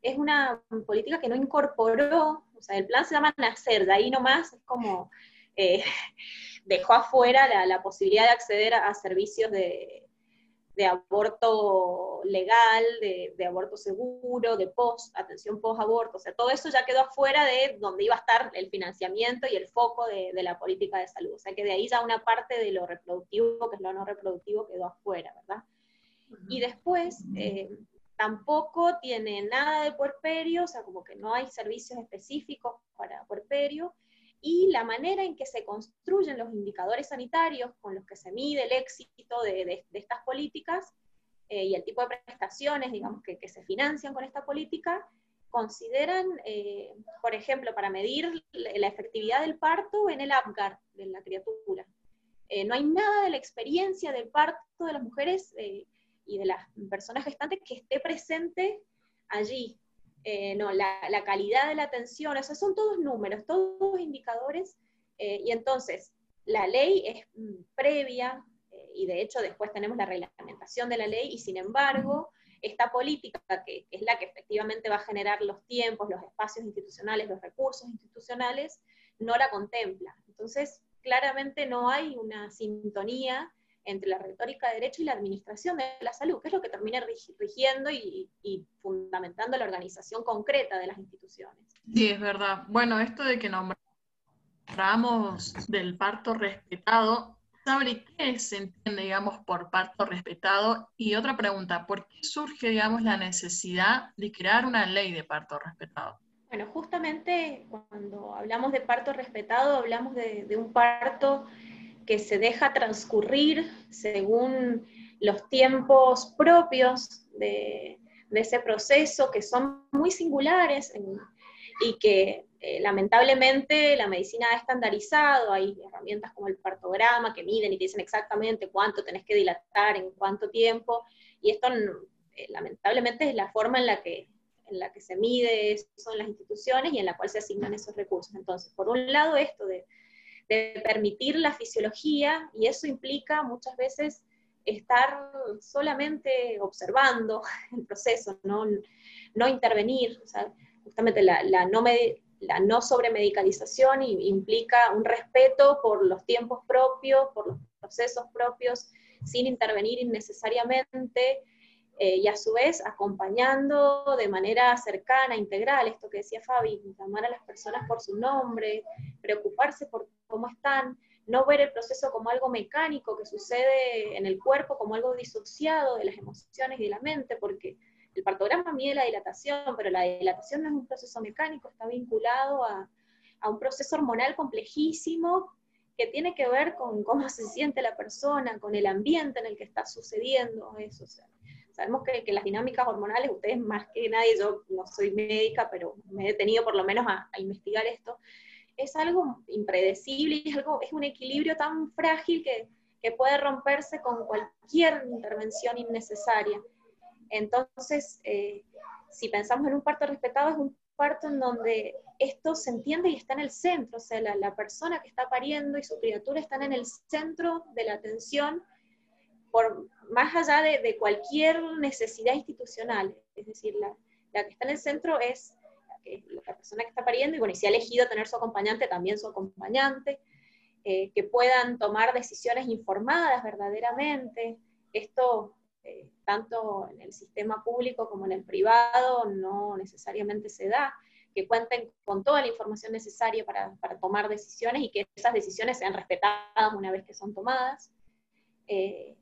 Es una política que no incorporó, o sea, el plan se llama Nacer, de ahí nomás es como... Eh, dejó afuera la, posibilidad de acceder a, servicios de, aborto legal, de, aborto seguro, de post, atención post-aborto, o sea, todo eso ya quedó afuera de donde iba a estar el financiamiento y el foco de, la política de salud, o sea que de ahí ya una parte de lo reproductivo, que es lo no reproductivo, quedó afuera, ¿verdad? Y después, eh, tampoco tiene nada de puerperio, o sea, como que no hay servicios específicos para puerperio, y la manera en que se construyen los indicadores sanitarios con los que se mide el éxito de, estas políticas eh, y el tipo de prestaciones, digamos, que, se financian con esta política, consideran, eh, por ejemplo, para medir la efectividad del parto en el APGAR de la criatura. Eh, no hay nada de la experiencia del parto de las mujeres y de las personas gestantes que esté presente allí. Eh, no, la, calidad de la atención, esos son todos números, todos indicadores, eh, y entonces la ley es mm, previa, eh, y de hecho después tenemos la reglamentación de la ley, y sin embargo, esta política, que, es la que efectivamente va a generar los tiempos, los espacios institucionales, los recursos institucionales, no la contempla. Entonces, claramente no hay una sintonía entre la retórica de derecho y la administración de la salud, que es lo que termina rigiendo y, fundamentando la organización concreta de las instituciones. Sí, es verdad. Bueno, esto de que nombramos del parto respetado, ¿sabe qué se entiende, digamos, por parto respetado? Y otra pregunta, ¿por qué surge, digamos, la necesidad de crear una ley de parto respetado? Bueno, justamente cuando hablamos de parto respetado, hablamos de, de un parto que se deja transcurrir según los tiempos propios de, ese proceso, que son muy singulares y que eh, lamentablemente la medicina ha estandarizado, hay herramientas como el partograma que miden y te dicen exactamente cuánto tenés que dilatar, en cuánto tiempo, y esto eh, lamentablemente es la forma en la que en la que se mide son las instituciones y en la cual se asignan esos recursos. Entonces, por un lado, esto de de permitir la fisiología y eso implica muchas veces estar solamente observando el proceso, no, no intervenir. justamente la, no la no sobremedicalización implica un respeto por los tiempos propios, por los procesos propios, sin intervenir innecesariamente, eh, y a su vez acompañando de manera cercana, integral, esto que decía Fabi, llamar a las personas por su nombre, preocuparse por cómo están, no ver el proceso como algo mecánico que sucede en el cuerpo, como algo disociado de las emociones y de la mente, porque el partograma mide la dilatación, pero la dilatación no es un proceso mecánico, está vinculado a, a un proceso hormonal complejísimo que tiene que ver con cómo se siente la persona, con el ambiente en el que está sucediendo eso. Sabemos que, las dinámicas hormonales, ustedes más que nadie, yo no soy médica, pero me he detenido por lo menos a, investigar esto, es algo impredecible es, algo, es un equilibrio tan frágil que, que puede romperse con cualquier intervención innecesaria. Entonces, eh, si pensamos en un parto respetado, es un parto en donde esto se entiende y está en el centro, o sea, la, la, persona que está pariendo y su criatura están en el centro de la atención por, más allá de, cualquier necesidad institucional. Es decir, la, que está en el centro es la, persona que está pariendo y, bueno, y si ha elegido tener su acompañante, también su acompañante, eh, que puedan tomar decisiones informadas verdaderamente. Esto, eh, tanto en el sistema público como en el privado, no necesariamente se da que cuenten con toda la información necesaria para, para, tomar decisiones y que esas decisiones sean respetadas una vez que son tomadas. Eh,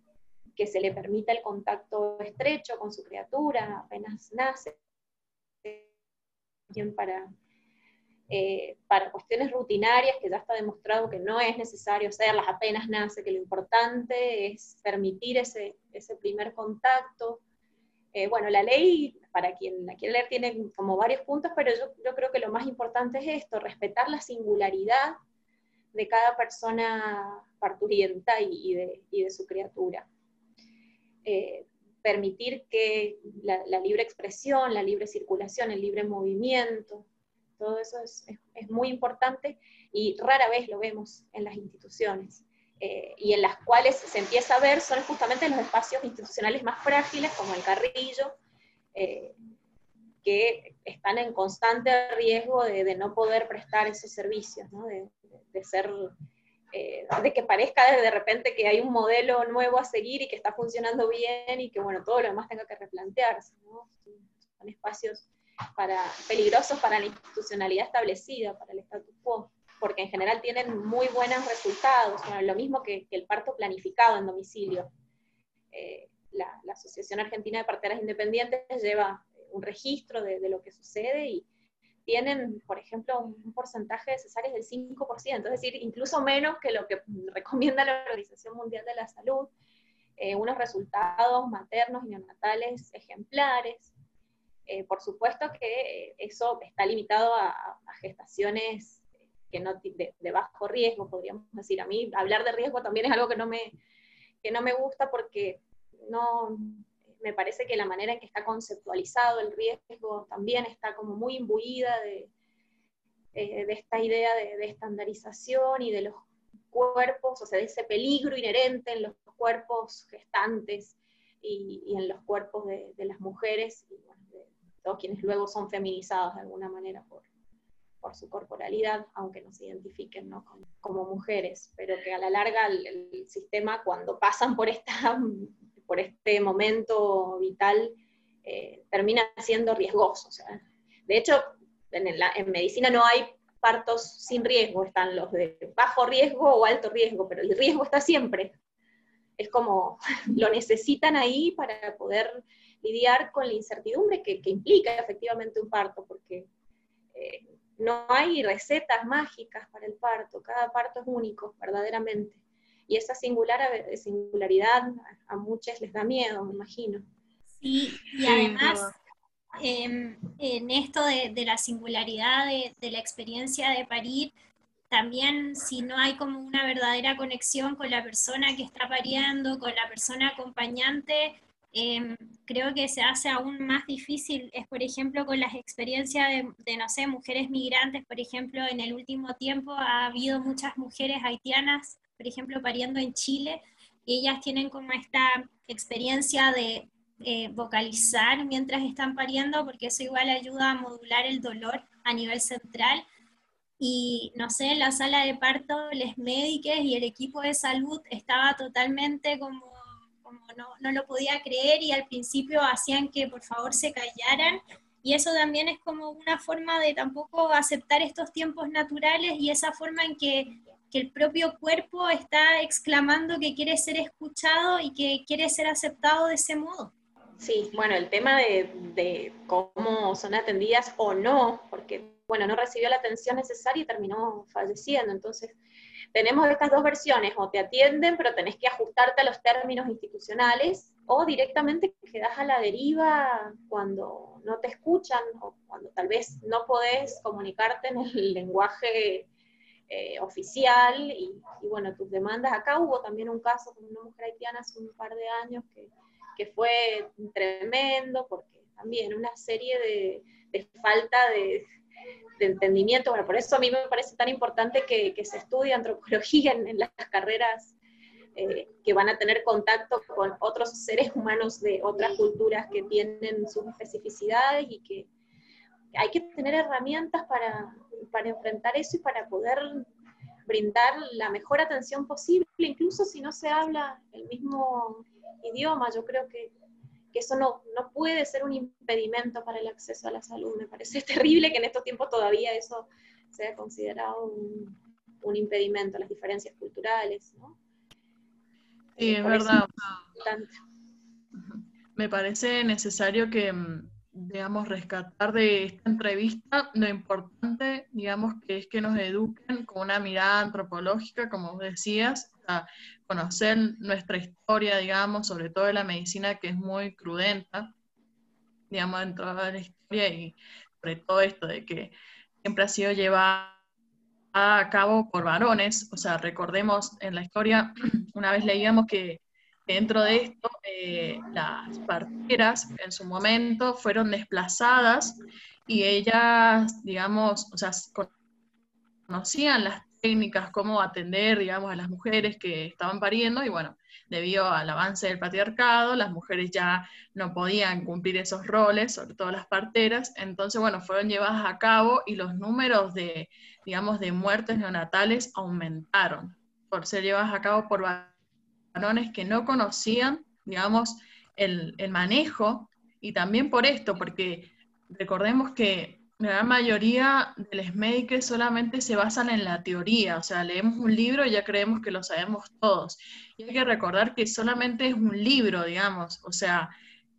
que se le permita el contacto estrecho con su criatura apenas nace, para, eh, para cuestiones rutinarias que ya está demostrado que no es necesario hacerlas apenas nace, que lo importante es permitir ese, ese primer contacto. Eh, bueno, la ley, para quien la quiere leer, tiene como varios puntos, pero yo, yo creo que lo más importante es esto, respetar la singularidad de cada persona parturienta y, de, y de su criatura. Eh, permitir que la, libre expresión, la libre circulación, el libre movimiento, todo eso es, muy importante y rara vez lo vemos en las instituciones. Eh, y en las cuales se empieza a ver son justamente los espacios institucionales más frágiles, como el carrillo, eh, que están en constante riesgo de, no poder prestar esos servicios, de, ser eh, de que parezca de repente que hay un modelo nuevo a seguir y que está funcionando bien y que, bueno, todo lo demás tenga que replantearse. Son espacios para, peligrosos para la institucionalidad establecida, para el status quo, porque en general tienen muy buenos resultados, lo mismo que, el parto planificado en domicilio. Eh, la, Asociación Argentina de Parteras Independientes lleva un registro de, lo que sucede y tienen, por ejemplo, un porcentaje de cesáreas del 5%, es decir, incluso menos que lo que recomienda la Organización Mundial de la Salud, eh, unos resultados maternos y neonatales ejemplares. Eh, por supuesto que eso está limitado a, gestaciones que no, de, de, bajo riesgo, podríamos decir. A mí hablar de riesgo también es algo que no me, que no me gusta porque no, me parece que la manera en que está conceptualizado el riesgo también está como muy imbuida de, eh, de esta idea de, estandarización y de los cuerpos, o sea, de ese peligro inherente en los cuerpos gestantes y, en los cuerpos de, las mujeres, todos quienes luego son feminizados de alguna manera por, por su corporalidad, aunque no se identifiquen ¿no? como, mujeres, pero que a la larga el, sistema cuando pasan por, esta, por este momento vital eh, termina siendo riesgoso. de hecho, en, en medicina no hay partos sin riesgo, están los de bajo riesgo o alto riesgo, pero el riesgo está siempre. Es como lo necesitan ahí para poder lidiar con la incertidumbre que, implica efectivamente un parto, porque eh, no hay recetas mágicas para el parto, cada parto es único, verdaderamente. Y esa singular, singularidad a muchos les da miedo, me imagino. Sí, y además em, en esto de, la singularidad de, la experiencia de parir, también si no hay como una verdadera conexión con la persona que está pariendo, con la persona acompañante, Em, creo que se hace aún más difícil es, por ejemplo, con las experiencias de, no sé, mujeres migrantes, por ejemplo, en el último tiempo ha habido muchas mujeres haitianas, por ejemplo, pariendo en Chile, ellas tienen como esta experiencia de eh, vocalizar mientras están pariendo, porque eso igual ayuda a modular el dolor a nivel central. Y no sé, en la sala de parto, los médicos y el equipo de salud estaba totalmente como no, lo podía creer y al principio hacían que por favor se callaran. Y eso también es como una forma de tampoco aceptar estos tiempos naturales y esa forma en que, el propio cuerpo está exclamando que quiere ser escuchado y que quiere ser aceptado de ese modo. Sí, bueno, el tema de, de, cómo son atendidas o no, porque, bueno, no recibió la atención necesaria y terminó falleciendo. Entonces, tenemos estas dos versiones, o te atienden, pero tenés que ajustarte a los términos institucionales, o directamente quedas a la deriva cuando no te escuchan, o cuando tal vez no podés comunicarte en el lenguaje eh, oficial, y, bueno, tus demandas. Acá hubo también un caso con una mujer haitiana hace un par de años que, que fue tremendo, porque también una serie de, de falta de, de entendimiento. Bueno, por eso a mí me parece tan importante que, se estudie antropología en, las carreras eh, que van a tener contacto con otros seres humanos de otras culturas que tienen sus especificidades y que hay que tener herramientas para, para enfrentar eso y para poder brindar la mejor atención posible, incluso si no se habla el mismo idioma. Yo creo que que eso no, no puede ser un impedimento para el acceso a la salud. Me parece terrible que en estos tiempos todavía eso sea considerado un, un impedimento, las diferencias culturales, ¿no? Sí, es verdad. Me parece necesario que, mm, digamos, rescatar de esta entrevista lo importante, digamos, que es que nos eduquen con una mirada antropológica, como decías, a conocer nuestra historia, digamos, sobre todo de la medicina que es muy crudenta, digamos, dentro de la historia y sobre todo esto de que siempre ha sido llevada a cabo por varones, o sea, recordemos en la historia, una vez leíamos que dentro de esto eh, las parteras en su momento fueron desplazadas y ellas, digamos, o sea, conocían las técnicas, cómo atender, digamos, a las mujeres que estaban pariendo y bueno, debido al avance del patriarcado, las mujeres ya no podían cumplir esos roles, sobre todo las parteras, entonces, bueno, fueron llevadas a cabo y los números de, digamos, de muertes neonatales aumentaron por ser llevadas a cabo por varones que no conocían, digamos, el, el manejo y también por esto, porque recordemos que la mayoría de los médicos solamente se basan en la teoría, o sea, leemos un libro y ya creemos que lo sabemos todos. Y hay que recordar que solamente es un libro, digamos, o sea,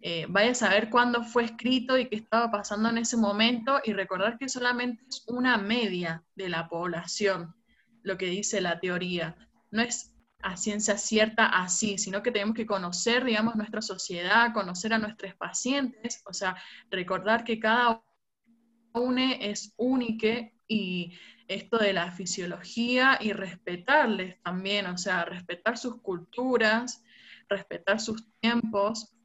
eh, vaya a saber cuándo fue escrito y qué estaba pasando en ese momento y recordar que solamente es una media de la población, lo que dice la teoría. No es a ciencia cierta así, sino que tenemos que conocer, digamos, nuestra sociedad, conocer a nuestros pacientes, o sea, recordar que cada une es único y esto de la fisiología y respetarles también, o sea, respetar sus culturas, respetar sus tiempos.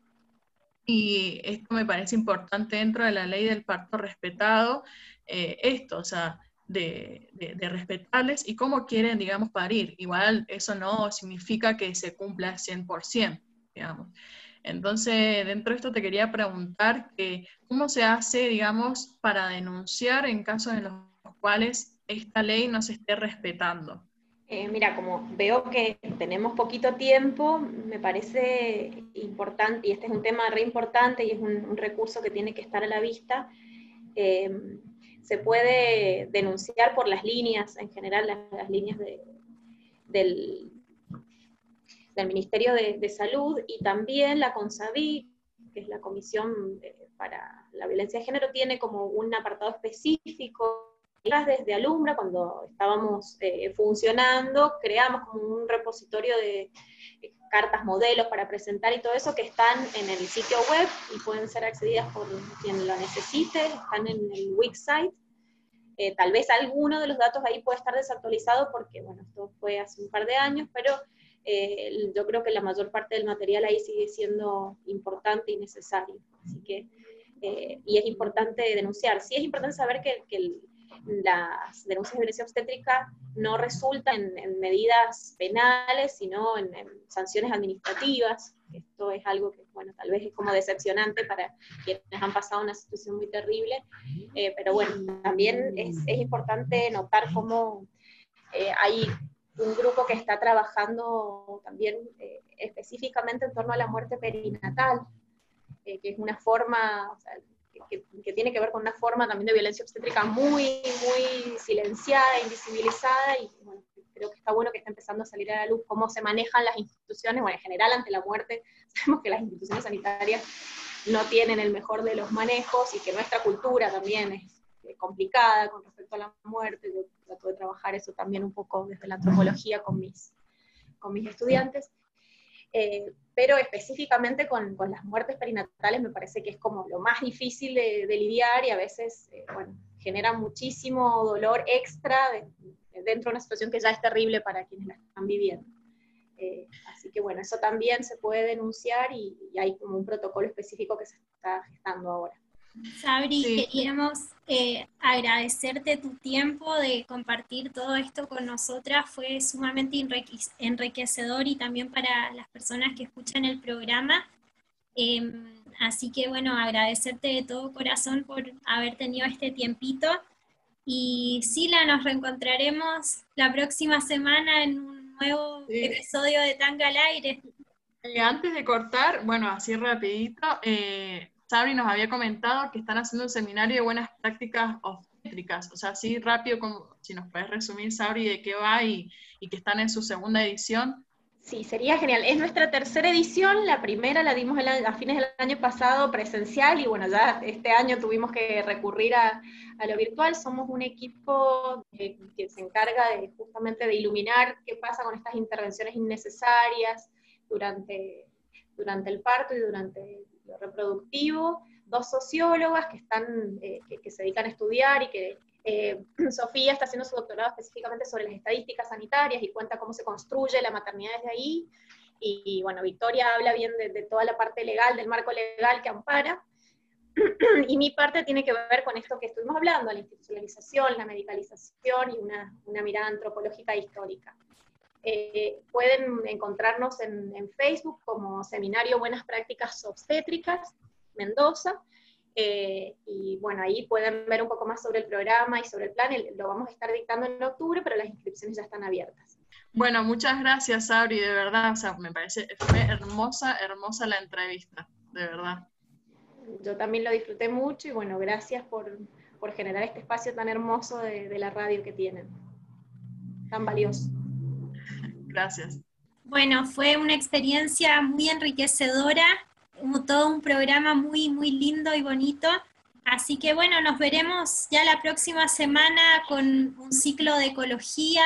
Y esto me parece importante dentro de la ley del parto respetado, eh, esto, o sea, de, respetarles y cómo quieren, digamos, parir. Igual eso no significa que se cumpla al 100%, digamos. Entonces, dentro de esto te quería preguntar que, cómo se hace, digamos, para denunciar en casos en los cuales esta ley no se esté respetando. Eh, mira, como veo que tenemos poquito tiempo, me parece importante, y este es un tema re importante y es un, recurso que tiene que estar a la vista, eh, se puede denunciar por las líneas, en general las, líneas del, del Ministerio de, Salud y también la CONSAVI, que es la Comisión para la Violencia de Género, tiene como un apartado específico. Desde Alumbra, cuando estábamos eh, funcionando, creamos como un repositorio de cartas modelos para presentar y todo eso que están en el sitio web y pueden ser accedidas por quien lo necesite, están en el website. Eh, tal vez alguno de los datos ahí puede estar desactualizado porque, bueno, esto fue hace un par de años, pero eh, yo creo que la mayor parte del material ahí sigue siendo importante y necesario. Así que, eh, y es importante denunciar. Sí es importante saber que, las denuncias de violencia obstétrica no resultan en, medidas penales, sino en, sanciones administrativas. Esto es algo que, bueno, tal vez es como decepcionante para quienes han pasado una situación muy terrible, eh, pero bueno, también es, es importante notar cómo hay un grupo que está trabajando también eh, específicamente en torno a la muerte perinatal, eh, que es una forma, que, tiene que ver con una forma también de violencia obstétrica muy, muy silenciada, invisibilizada, y bueno, creo que está bueno que esté empezando a salir a la luz cómo se manejan las instituciones, bueno, en general ante la muerte, sabemos que las instituciones sanitarias no tienen el mejor de los manejos y que nuestra cultura también es complicada con respecto a la muerte. Yo trato de trabajar eso también un poco desde la antropología con mis, con mis estudiantes. Eh, pero específicamente con, con, las muertes perinatales me parece que es como lo más difícil de, lidiar y a veces, eh, bueno, genera muchísimo dolor extra dentro de una situación que ya es terrible para quienes la están viviendo. Eh, así que bueno, eso también se puede denunciar y, y hay como un protocolo específico que se está gestando ahora. Sabri, queríamos eh, agradecerte tu tiempo de compartir todo esto con nosotras. Fue sumamente enriquecedor y también para las personas que escuchan el programa. Em, así que bueno, agradecerte de todo corazón por haber tenido este tiempito. Y Sila, nos reencontraremos la próxima semana en un nuevo episodio de Tanga al Aire. Eh, antes de cortar, bueno, así rapidito, eh, Sabri nos había comentado que están haciendo un seminario de buenas prácticas obstétricas. O sea, así rápido, como si nos puedes resumir, Sabri, de qué va y, que están en su segunda edición. Sí, sería genial. Es nuestra tercera edición, la primera la dimos a fines del año pasado presencial y bueno, ya este año tuvimos que recurrir a, lo virtual. Somos un equipo que, que, se encarga de, justamente de iluminar qué pasa con estas intervenciones innecesarias durante, durante el parto y durante reproductivo, dos sociólogas que, están, eh, que, se dedican a estudiar y que eh, Sofía está haciendo su doctorado específicamente sobre las estadísticas sanitarias y cuenta cómo se construye la maternidad desde ahí. Y, bueno, Victoria habla bien de, toda la parte legal, del marco legal que ampara. y mi parte tiene que ver con esto que estuvimos hablando, la institucionalización, la medicalización y una, una mirada antropológica e histórica. Eh, pueden encontrarnos en, Facebook como Seminario Buenas Prácticas Obstétricas, Mendoza. Eh, y bueno, ahí pueden ver un poco más sobre el programa y sobre el plan. lo vamos a estar dictando en octubre, pero las inscripciones ya están abiertas. Bueno, muchas gracias, Sabri, de verdad. O sea, me parece, fue hermosa, hermosa la entrevista, de verdad. Yo también lo disfruté mucho y bueno, gracias por, por generar este espacio tan hermoso de, de la radio que tienen, tan valioso. Gracias. Bueno, fue una experiencia muy enriquecedora, todo un programa muy, muy lindo y bonito. Así que bueno, nos veremos ya la próxima semana con un ciclo de ecología